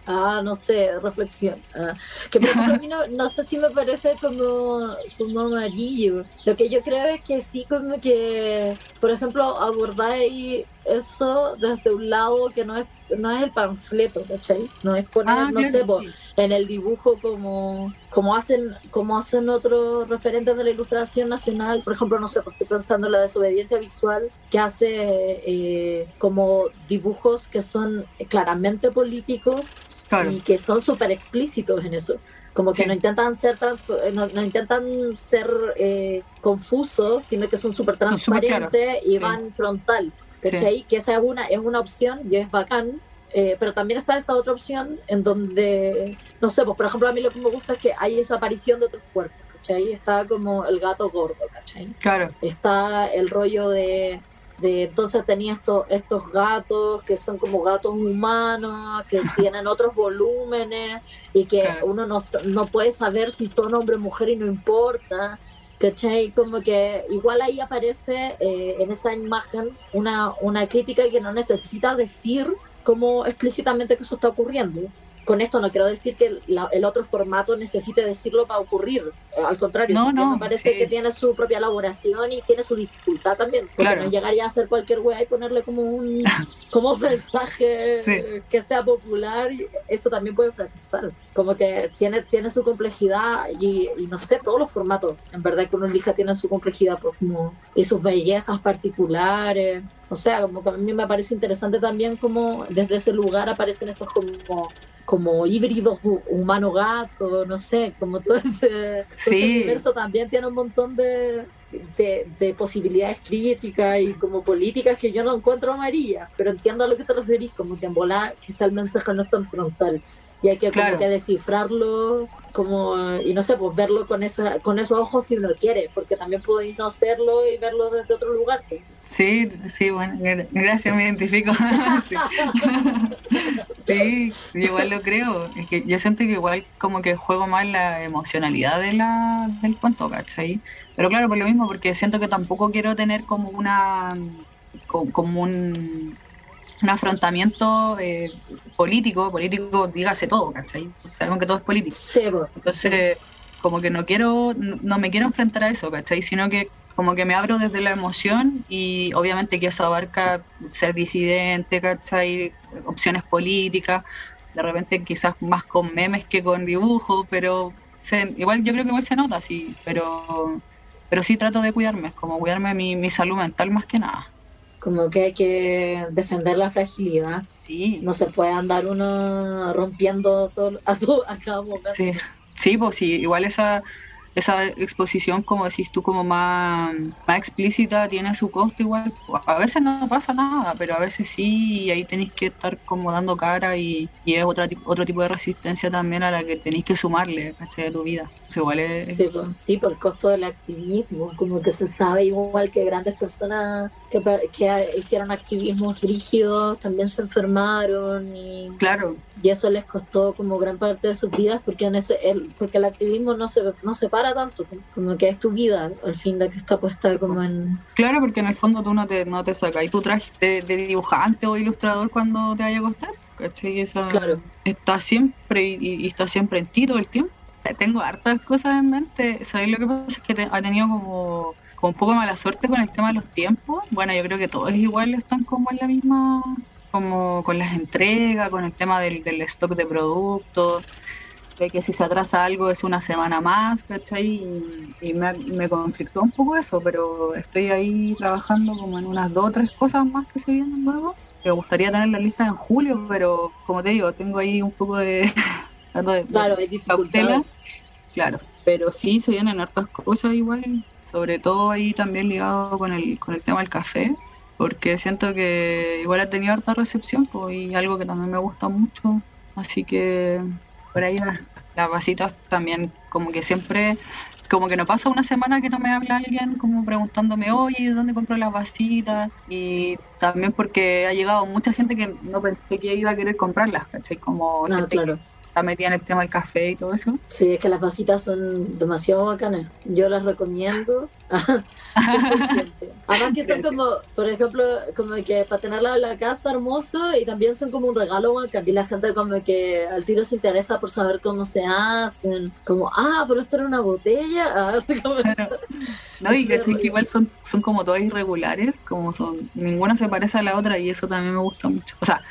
ah, no sé, reflexión. ah, que por ejemplo a no, no sé si me parece como, como amarillo. Lo que yo creo es que sí, como que, por ejemplo, abordáis eso desde un lado que no es no es el panfleto, ¿cachai? No es poner, Ah, no claro, sé, sí. en el dibujo como, como hacen como hacen otros referentes de la ilustración nacional por ejemplo no sé pues estoy pensando en la desobediencia visual que hace eh, como dibujos que son claramente políticos Claro. y que son súper explícitos en eso como que Sí. no intentan ser trans- no, no intentan ser eh, confusos sino que son súper Son transparentes y Sí. van frontal Sí. ¿cachai? que esa es una es una opción y es bacán Eh, pero también está esta otra opción en donde, no sé, pues por ejemplo a mí lo que me gusta es que hay esa aparición de otros cuerpos, ¿cachai? Está como el gato gordo, ¿cachai? Claro. Está el rollo de, de entonces tenía estos, estos gatos que son como gatos humanos, que <laughs> tienen otros volúmenes y que Claro. uno no, no puede saber si son hombre o mujer y no importa. ¿Cachai? Como que igual ahí aparece eh, en esa imagen una, una crítica que no necesita decir como explícitamente que eso está ocurriendo. Con esto no quiero decir que la- el otro formato necesite decirlo para ocurrir. Eh, Al contrario, No, no, me parece sí. que tiene su propia elaboración y tiene su dificultad también. Porque Claro. no llegaría a hacer cualquier wea y ponerle como un <laughs> como un mensaje Sí. que sea popular. Y eso también puede fracasar. Como que tiene, tiene su complejidad y, y no sé, todos los formatos, en verdad que uno elija tienen su complejidad pues, como, y sus bellezas particulares. O sea, como que a mí me parece interesante también como desde ese lugar aparecen estos como como híbridos hu- humano-gato, no sé, como todo ese, Sí. universo también tiene un montón de, de, de posibilidades críticas y como políticas que yo no encuentro amarillas, pero entiendo a lo que te referís, como que en volar quizá el mensaje no es tan frontal y hay que, como Claro. que descifrarlo como y no sé, pues verlo con esa con esos ojos si uno quiere, porque también podéis no hacerlo y verlo desde otro lugar. Sí, sí, bueno, gra- gracias, me identifico. <laughs> sí. Igual lo creo. Es que yo siento que igual como que juego más la emocionalidad de la, del cuento, ¿cachai? Pero claro, por lo mismo, porque siento que tampoco quiero tener como una co- como un, un afrontamiento eh, político, político dígase todo, ¿cachai? Sabemos que todo es político. Sí. Entonces, como que no quiero, no, no me quiero enfrentar a eso, ¿cachai? Sino que como que me abro desde la emoción y obviamente que eso abarca ser disidente, ¿cachai? Opciones políticas, de repente quizás más con memes que con dibujos, pero se- igual yo creo que igual se nota, sí, pero, pero sí trato de cuidarme, como cuidarme mi, mi salud mental más que nada. como que hay que defender la fragilidad. Sí, No se puede andar uno rompiendo todo a, todo, a cada momento. Sí, sí, pues sí, igual esa, esa exposición, como decís tú, como más, más explícita, tiene su costo igual. A veces no pasa nada, pero a veces sí, y ahí tenéis que estar como dando cara y, y es otra, otro tipo de resistencia también a la que tenéis que sumarle, ¿cachai? De tu vida. O igual es... Sí, pues, sí, por el costo del activismo, como que se sabe igual que grandes personas que, hicieron activismos rígidos también se enfermaron y, Claro, y eso les costó como gran parte de sus vidas porque en ese el, porque el activismo no se no se para tanto, como que es tu vida al fin de que está puesta como en claro, porque en el fondo tú no te, no te sacas tu traje de, de dibujante o ilustrador cuando te vaya a acostar, ¿cachai? Esa, Claro. está siempre y, y- y está siempre en ti todo el tiempo. Tengo hartas cosas en mente. ¿Sabéis lo que pasa? Es que te- ha tenido como, como un poco mala suerte con el tema de los tiempos. Bueno, yo creo que todos igual están como en la misma, como con las entregas, con el tema del, del stock de productos, de que si se atrasa algo es una semana más, ¿cachai? Y, y me, me conflictó un poco eso, pero estoy ahí trabajando como en unas dos o tres cosas más que se vienen luego. Me gustaría tener la lista en julio, pero como te digo, tengo ahí un poco de... <laughs> trato de- de- claro, hay dificultades. cautelas, claro, pero sí se vienen hartas cosas igual, sobre todo ahí también ligado con el, con el tema del café, porque siento que igual ha tenido harta recepción pues, y algo que también me gusta mucho, así que por ahí las, las vasitas también como que siempre, como que no pasa una semana que no me habla alguien como preguntándome, oye, ¿dónde compro las vasitas? Y también porque ha llegado mucha gente que no pensé que iba a querer comprarlas, ¿cachai? Como No, gente claro. que está metida en el tema del café y todo eso. Sí, es que las vasitas son demasiado bacanas. Yo las recomiendo. <laughs> 100%. Además que son como, por ejemplo, como que para tenerla en la casa hermoso y también son como un regalo bacán. Y la gente como que al tiro se interesa por saber cómo se hacen. Como, ah, pero esto era una botella. <laughs> Ah, así como Claro. No, y que igual son, son como todas irregulares, como son, ninguna se parece a la otra y eso también me gusta mucho. O sea,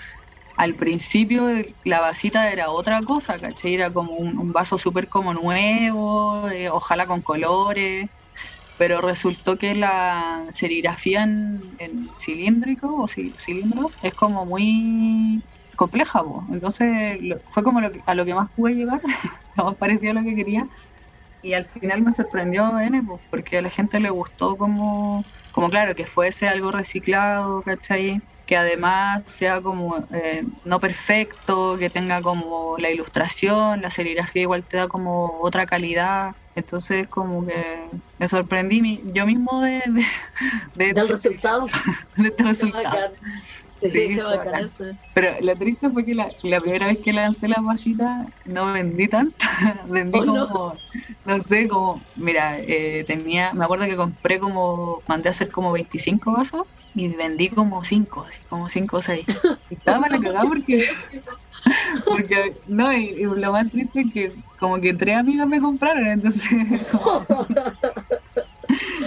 al principio la vasita era otra cosa, ¿cachai? Era como un, vaso súper como nuevo, eh, ojalá con colores, pero resultó que la serigrafía en, cilíndrico o ci- cilindros es como muy compleja, po. entonces fue como lo que- a lo que más pude llegar, <laughs> lo más parecido a lo que quería. Y al final me sorprendió N, porque a la gente le gustó como, como claro, que fuese algo reciclado, ¿cachai? Que además sea como eh, no perfecto, que tenga como la ilustración, la serigrafía igual te da como otra calidad. Entonces como que me sorprendí mi- yo mismo de, de, de- Del resultado. <laughs> de este resultado. Sí, Sí, bacán bacán. Pero lo triste fue que la, la primera vez que lancé las vasitas no vendí tanto. <laughs> vendí Oh, no. como, no. sé, como, mira, eh, tenía, me acuerdo que compré como, mandé a hacer como 25 vasos y vendí como 5, así como 5 o 6. Y estaba la cagada porque, <laughs> porque, no, y, y lo más triste es que como que tres amigas me compraron, entonces <laughs> como-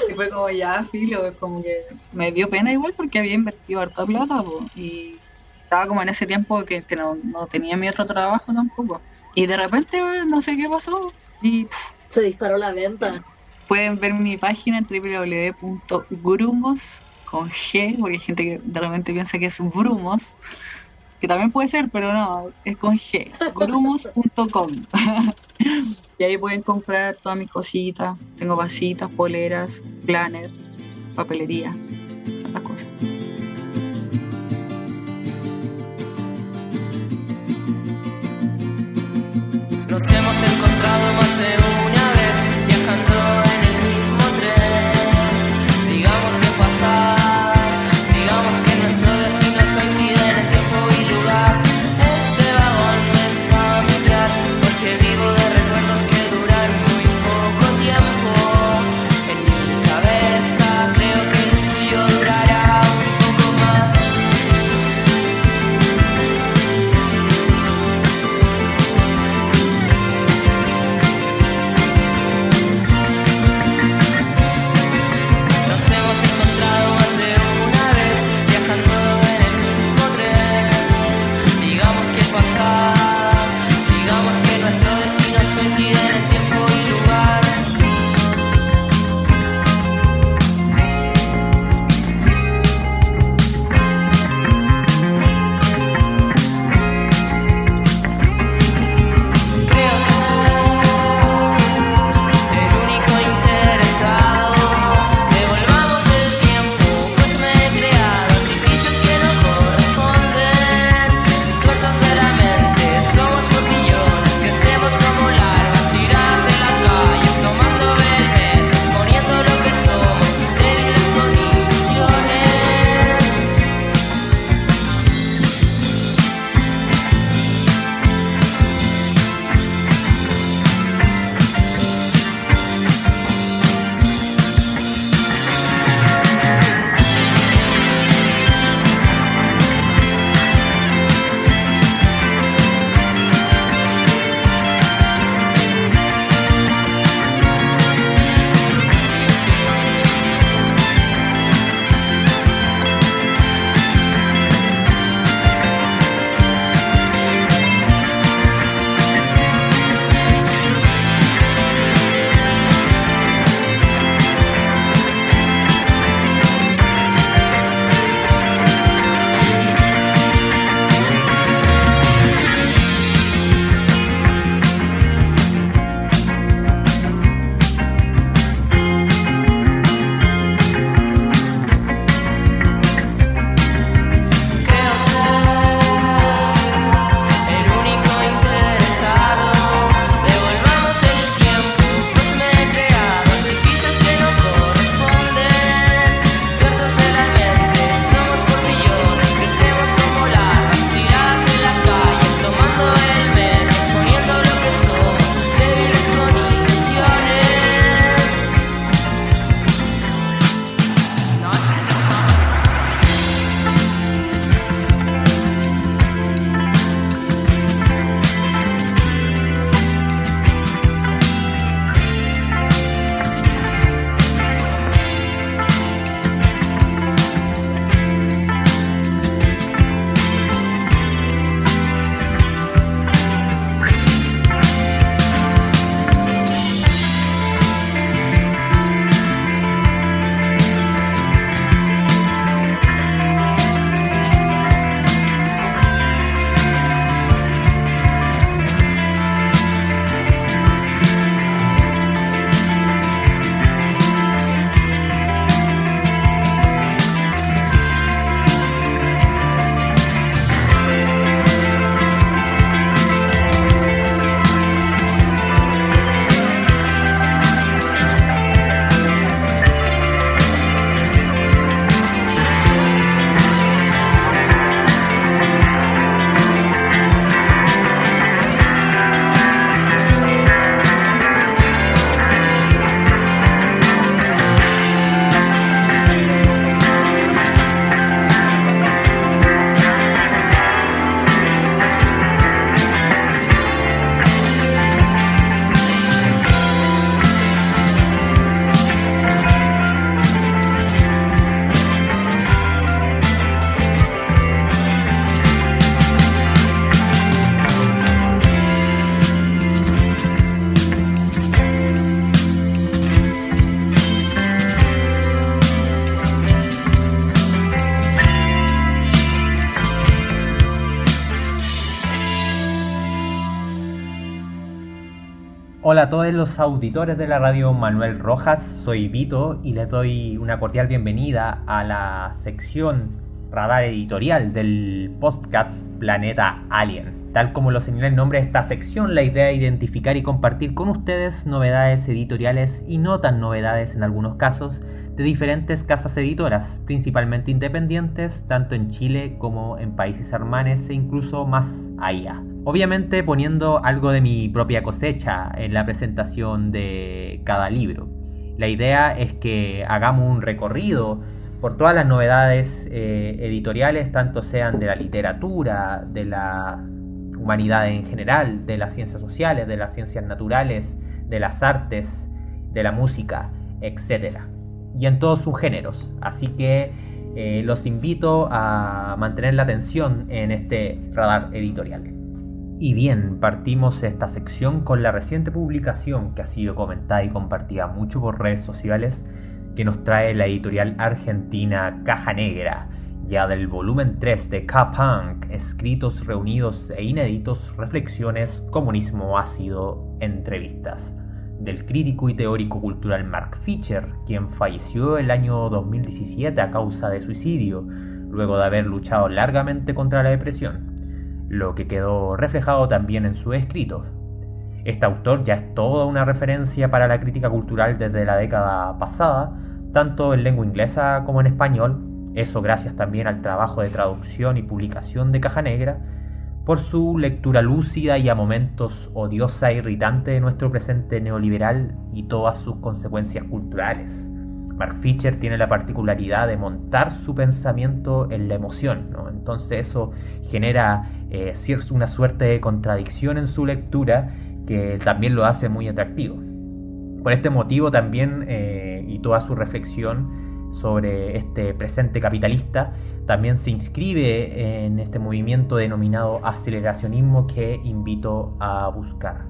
y fue como ya, filo, como que me dio pena igual porque había invertido harta plata po, y estaba como en ese tiempo que, que no, no tenía mi otro trabajo tampoco. Y de repente no sé qué pasó y pff, Se disparó la venta. pueden ver mi página www.grumos con G, porque hay gente que de repente piensa que es Brumos, que también puede ser, pero no, es con G, grumos.com. <laughs> <laughs> y ahí pueden comprar todas mis cositas. Tengo vasitas, poleras, planner, papelería, las cosas. Nos hemos todos los auditores de la radio Manuel Rojas, soy Vito y les doy una cordial bienvenida a la sección radar editorial del podcast Planeta Alien. Tal como lo señala el nombre de esta sección, la idea es identificar y compartir con ustedes novedades editoriales y no tan novedades en algunos casos de diferentes casas editoras, principalmente independientes, tanto en Chile como en países hermanos e incluso más allá. Obviamente poniendo algo de mi propia cosecha en la presentación de cada libro. La idea es que hagamos un recorrido por todas las novedades eh, editoriales, tanto sean de la literatura, de la humanidad en general, de las ciencias sociales, de las ciencias naturales, de las artes, de la música, etc y en todos sus géneros. Así que eh, los invito a mantener la atención en este radar editorial. Y bien, partimos esta sección con la reciente publicación que ha sido comentada y compartida mucho por redes sociales que nos trae la editorial argentina Caja Negra, ya del volumen 3 de K-Punk, escritos reunidos e inéditos, reflexiones, comunismo ácido, entrevistas. Del crítico y teórico cultural Mark Fisher, quien falleció el año 2017 a causa de suicidio, luego de haber luchado largamente contra la depresión, lo que quedó reflejado también en su escrito. Este autor ya es toda una referencia para la crítica cultural desde la década pasada, tanto en lengua inglesa como en español, eso gracias también al trabajo de traducción y publicación de Caja Negra, por su lectura lúcida y a momentos odiosa e irritante de nuestro presente neoliberal y todas sus consecuencias culturales. Mark Fisher tiene la particularidad de montar su pensamiento en la emoción, entonces eso genera eh, una suerte de contradicción en su lectura que también lo hace muy atractivo. Por este motivo también eh, y toda su reflexión sobre este presente capitalista también se inscribe en este movimiento denominado aceleracionismo que invito a buscar.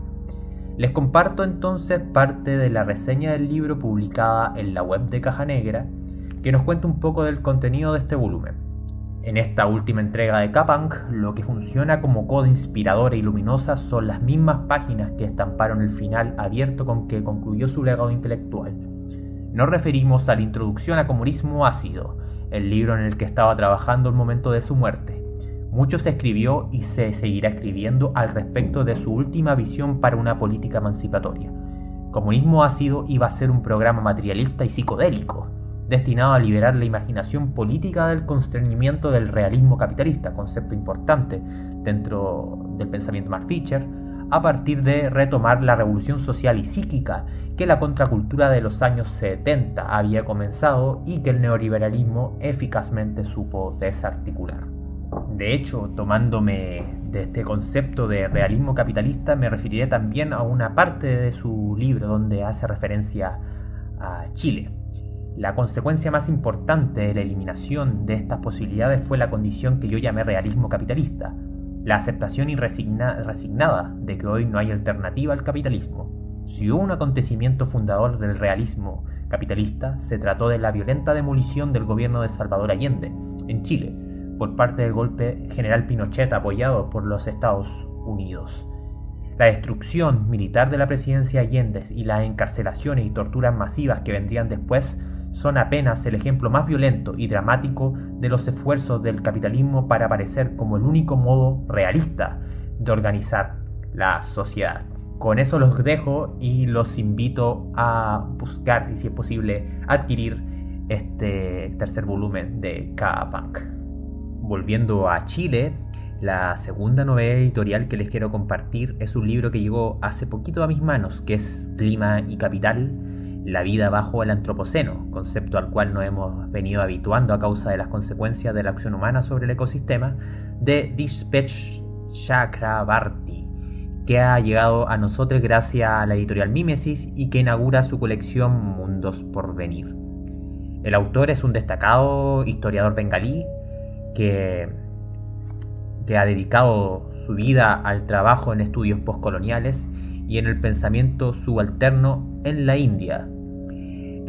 Les comparto entonces parte de la reseña del libro publicada en la web de Caja Negra, que nos cuenta un poco del contenido de este volumen. En esta última entrega de Kapang, lo que funciona como coda inspiradora y luminosa son las mismas páginas que estamparon el final abierto con que concluyó su legado intelectual. Nos referimos a la introducción a comunismo ácido, el libro en el que estaba trabajando el momento de su muerte. Mucho se escribió y se seguirá escribiendo al respecto de su última visión para una política emancipatoria. Comunismo ácido iba a ser un programa materialista y psicodélico, destinado a liberar la imaginación política del constreñimiento del realismo capitalista, concepto importante dentro del pensamiento Mark Fisher, a partir de retomar la revolución social y psíquica que la contracultura de los años 70 había comenzado y que el neoliberalismo eficazmente supo desarticular. De hecho, tomándome de este concepto de realismo capitalista, me referiré también a una parte de su libro donde hace referencia a Chile. La consecuencia más importante de la eliminación de estas posibilidades fue la condición que yo llamé realismo capitalista, la aceptación y resignada de que hoy no hay alternativa al capitalismo, si hubo un acontecimiento fundador del realismo capitalista, se trató de la violenta demolición del gobierno de Salvador Allende, en Chile, por parte del golpe general Pinochet apoyado por los Estados Unidos. La destrucción militar de la presidencia Allende y las encarcelaciones y torturas masivas que vendrían después son apenas el ejemplo más violento y dramático de los esfuerzos del capitalismo para aparecer como el único modo realista de organizar la sociedad. Con eso los dejo y los invito a buscar y si es posible adquirir este tercer volumen de K-Punk. Volviendo a Chile, la segunda novela editorial que les quiero compartir es un libro que llegó hace poquito a mis manos, que es Clima y Capital, la vida bajo el Antropoceno, concepto al cual nos hemos venido habituando a causa de las consecuencias de la acción humana sobre el ecosistema, de Dispatch Chakrabarti que ha llegado a nosotros gracias a la editorial Mimesis y que inaugura su colección Mundos por Venir. El autor es un destacado historiador bengalí que, que ha dedicado su vida al trabajo en estudios postcoloniales y en el pensamiento subalterno en la India.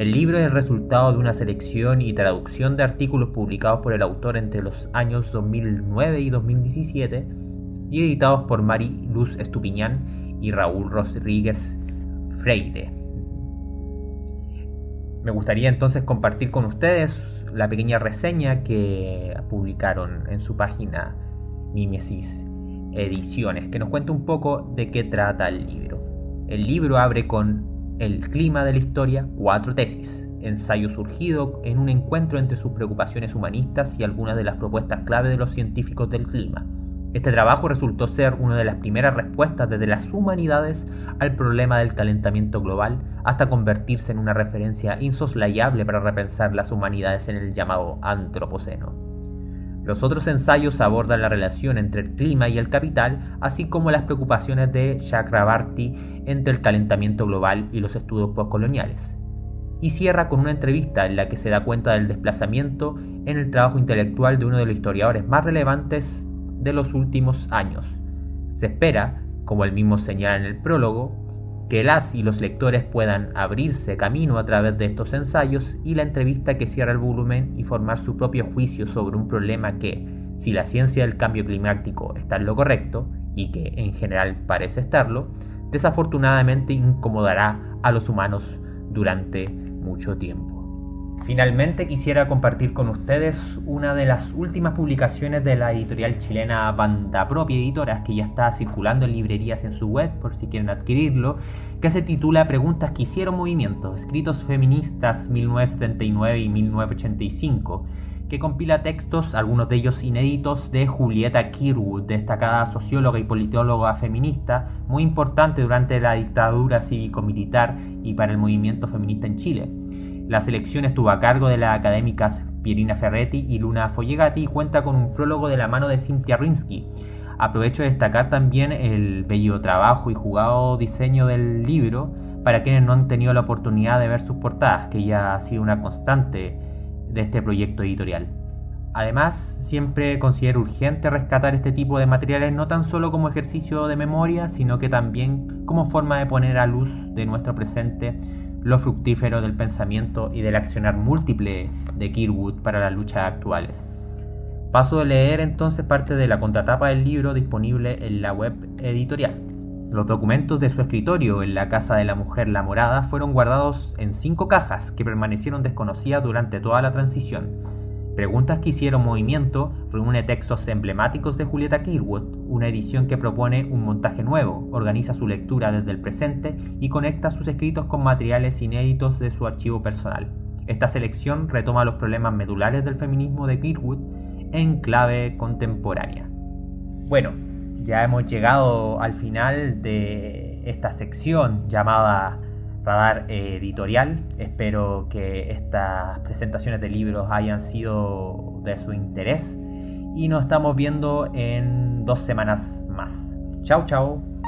El libro es el resultado de una selección y traducción de artículos publicados por el autor entre los años 2009 y 2017 y editados por Mari Luz Estupiñán y Raúl Rodríguez Freire. Me gustaría entonces compartir con ustedes la pequeña reseña que publicaron en su página Mimesis Ediciones, que nos cuenta un poco de qué trata el libro. El libro abre con El clima de la historia, cuatro tesis, ensayo surgido en un encuentro entre sus preocupaciones humanistas y algunas de las propuestas clave de los científicos del clima. Este trabajo resultó ser una de las primeras respuestas desde las humanidades al problema del calentamiento global hasta convertirse en una referencia insoslayable para repensar las humanidades en el llamado Antropoceno. Los otros ensayos abordan la relación entre el clima y el capital, así como las preocupaciones de Chakrabarty entre el calentamiento global y los estudios postcoloniales. Y cierra con una entrevista en la que se da cuenta del desplazamiento en el trabajo intelectual de uno de los historiadores más relevantes de los últimos años. Se espera, como el mismo señala en el prólogo, que las y los lectores puedan abrirse camino a través de estos ensayos y la entrevista que cierra el volumen y formar su propio juicio sobre un problema que, si la ciencia del cambio climático está en lo correcto, y que en general parece estarlo, desafortunadamente incomodará a los humanos durante mucho tiempo. Finalmente quisiera compartir con ustedes una de las últimas publicaciones de la editorial chilena Banda Propia Editoras que ya está circulando en librerías en su web por si quieren adquirirlo, que se titula Preguntas que hicieron movimiento, escritos feministas 1979 y 1985 que compila textos, algunos de ellos inéditos, de Julieta Kirwood, destacada socióloga y politóloga feminista, muy importante durante la dictadura cívico-militar y para el movimiento feminista en Chile. La selección estuvo a cargo de las académicas Pierina Ferretti y Luna Follegati y cuenta con un prólogo de la mano de Cynthia Rinsky. Aprovecho de destacar también el bello trabajo y jugado diseño del libro para quienes no han tenido la oportunidad de ver sus portadas, que ya ha sido una constante de este proyecto editorial. Además, siempre considero urgente rescatar este tipo de materiales no tan solo como ejercicio de memoria, sino que también como forma de poner a luz de nuestro presente lo fructífero del pensamiento y del accionar múltiple de Kirwood para las luchas actuales. Paso de leer entonces parte de la contratapa del libro disponible en la web editorial. Los documentos de su escritorio en la casa de la mujer La Morada fueron guardados en cinco cajas que permanecieron desconocidas durante toda la transición Preguntas que hicieron movimiento reúne textos emblemáticos de Julieta Kirwood, una edición que propone un montaje nuevo, organiza su lectura desde el presente y conecta sus escritos con materiales inéditos de su archivo personal. Esta selección retoma los problemas medulares del feminismo de Kirwood en clave contemporánea. Bueno, ya hemos llegado al final de esta sección llamada radar editorial. Espero que estas presentaciones de libros hayan sido de su interés y nos estamos viendo en dos semanas más. Chao, chao.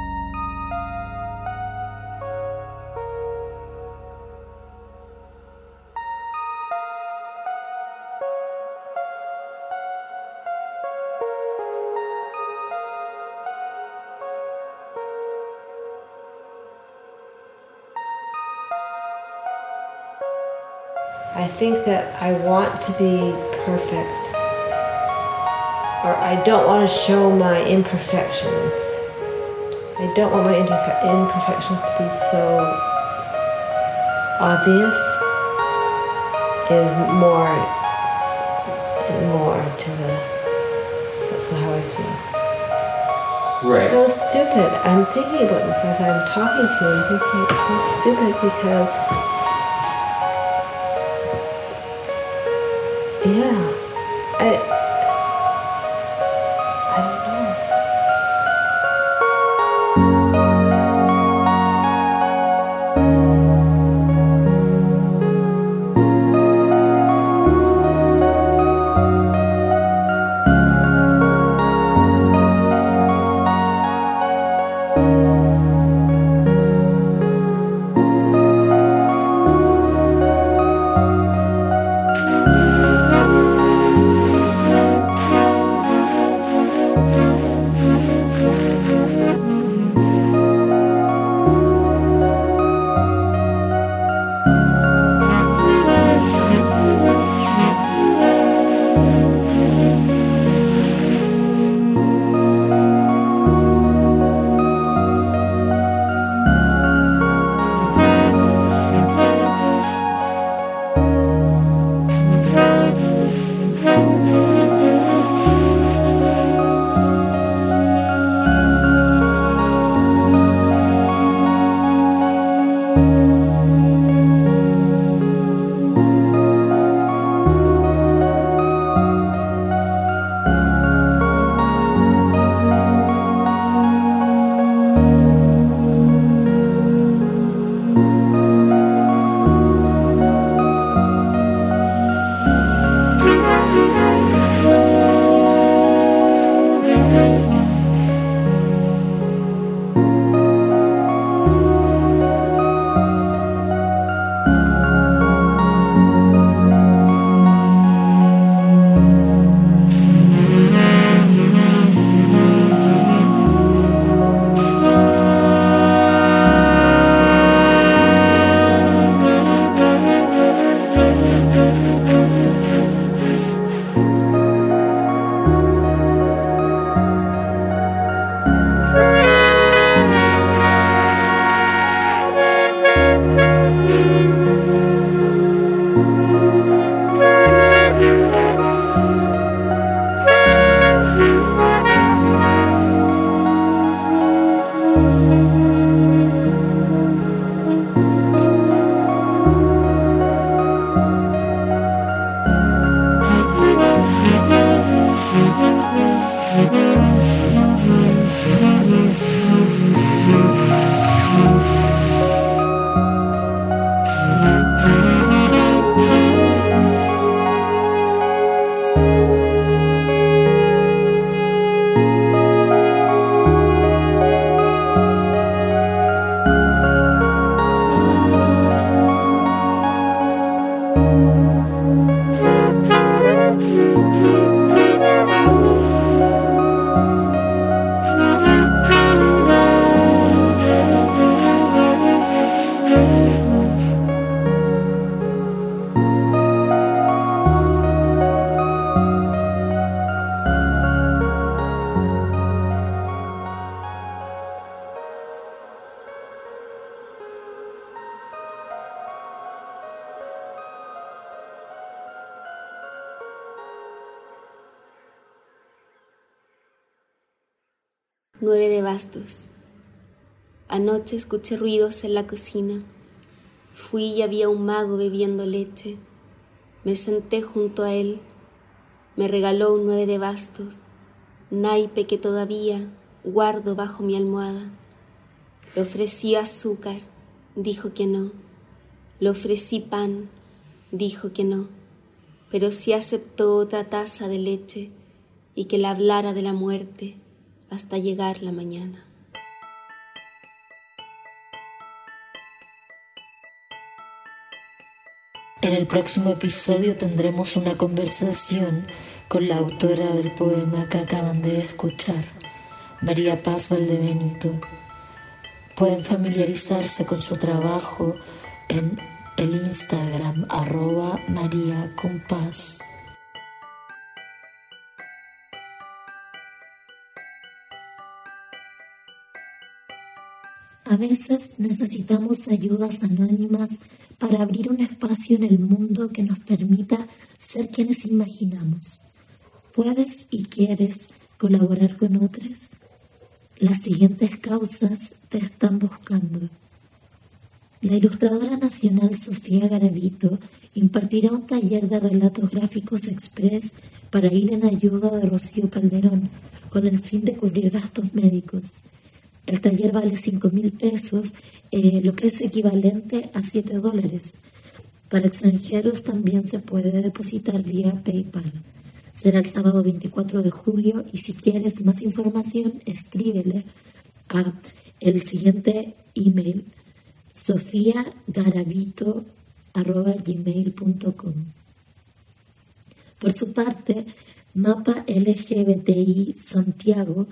Think that I want to be perfect, or I don't want to show my imperfections. I don't want my imperfections to be so obvious. Is more and more to the. That's how I feel. Right. So stupid. I'm thinking about this as I'm talking to you. I'm thinking it's so stupid because. Escuché ruidos en la cocina. Fui y había un mago bebiendo leche. Me senté junto a él. Me regaló un nueve de bastos, naipe que todavía guardo bajo mi almohada. Le ofrecí azúcar, dijo que no. Le ofrecí pan, dijo que no. Pero sí aceptó otra taza de leche y que le hablara de la muerte hasta llegar la mañana. En el próximo episodio tendremos una conversación con la autora del poema que acaban de escuchar, María Paz Valdebenito. Pueden familiarizarse con su trabajo en el Instagram arroba María Compás. A veces necesitamos ayudas anónimas para abrir un espacio en el mundo que nos permita ser quienes imaginamos. ¿Puedes y quieres colaborar con otras? Las siguientes causas te están buscando. La ilustradora nacional Sofía Garavito impartirá un taller de relatos gráficos express para ir en ayuda de Rocío Calderón con el fin de cubrir gastos médicos. El taller vale 5 mil pesos, eh, lo que es equivalente a 7 dólares. Para extranjeros también se puede depositar vía PayPal. Será el sábado 24 de julio y si quieres más información, escríbele a el siguiente email sofiagaravito.gmail.com Por su parte, Mapa LGBTI Santiago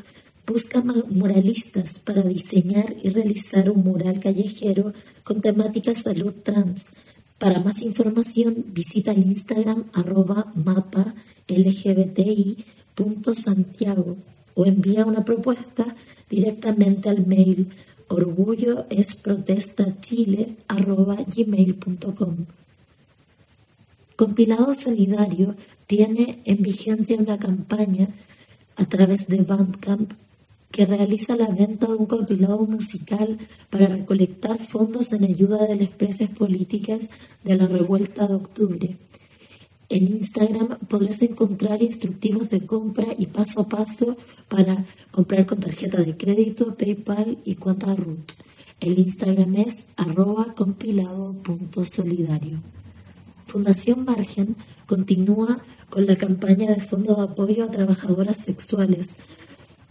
busca muralistas para diseñar y realizar un mural callejero con temática salud trans. Para más información visita el Instagram arroba mapa lgbti.santiago o envía una propuesta directamente al mail orgullo es. Compilado Solidario tiene en vigencia una campaña a través de Bandcamp que realiza la venta de un compilado musical para recolectar fondos en ayuda de las presas políticas de la revuelta de octubre. En Instagram podrás encontrar instructivos de compra y paso a paso para comprar con tarjeta de crédito, PayPal y cuenta RUT. El Instagram es arroba compilado.solidario. Fundación Margen continúa con la campaña de fondo de apoyo a trabajadoras sexuales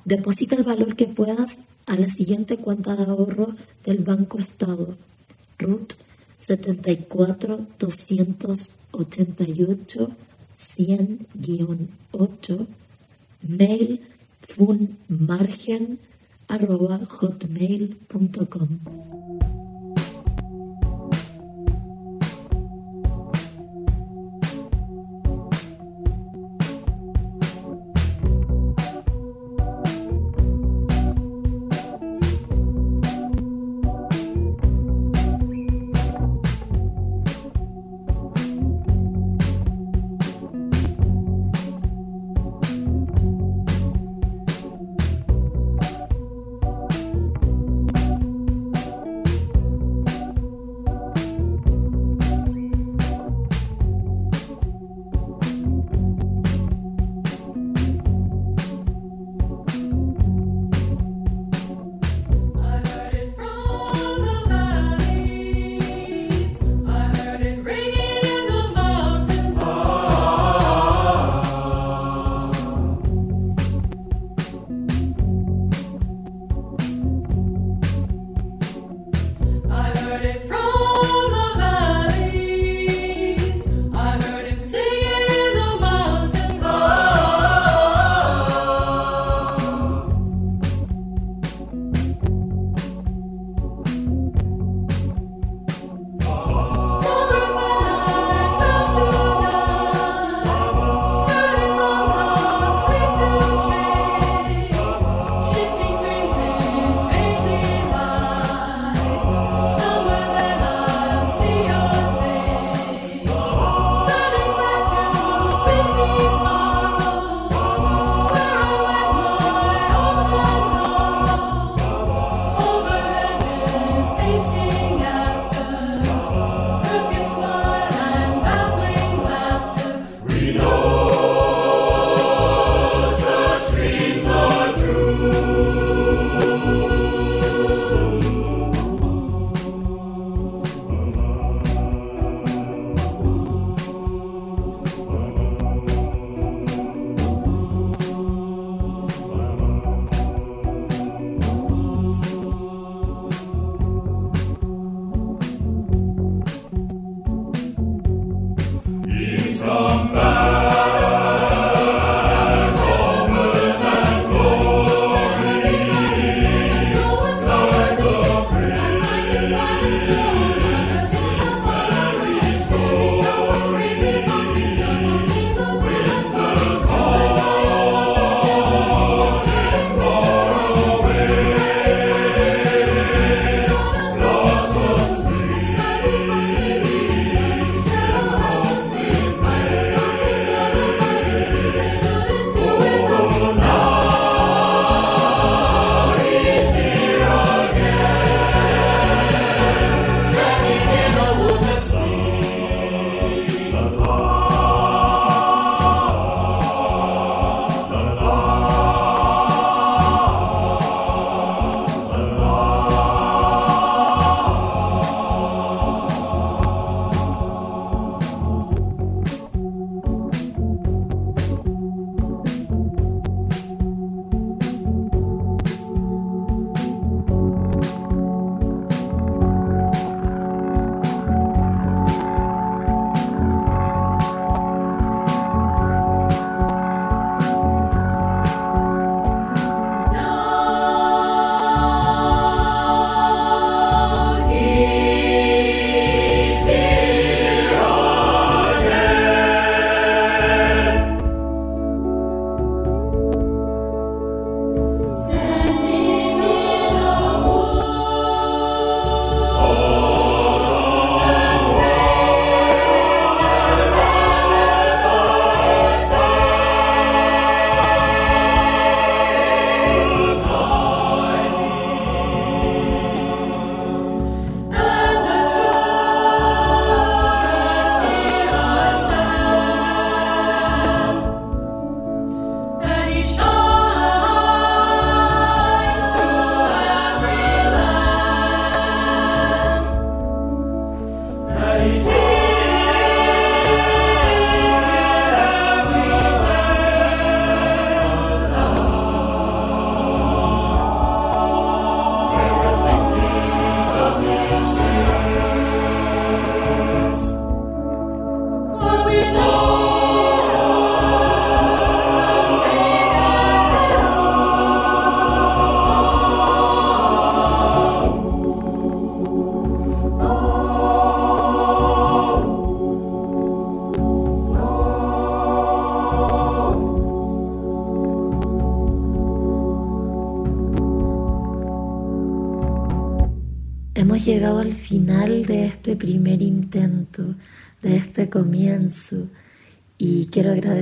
Deposita el valor que puedas a la siguiente cuenta de ahorro del Banco Estado, RUT 74 288 100-8, mail funmargen arroba hotmail.com.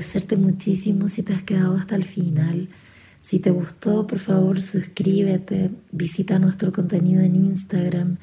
agradecerte muchísimo si te has quedado hasta el final. Si te gustó, por favor suscríbete, visita nuestro contenido en Instagram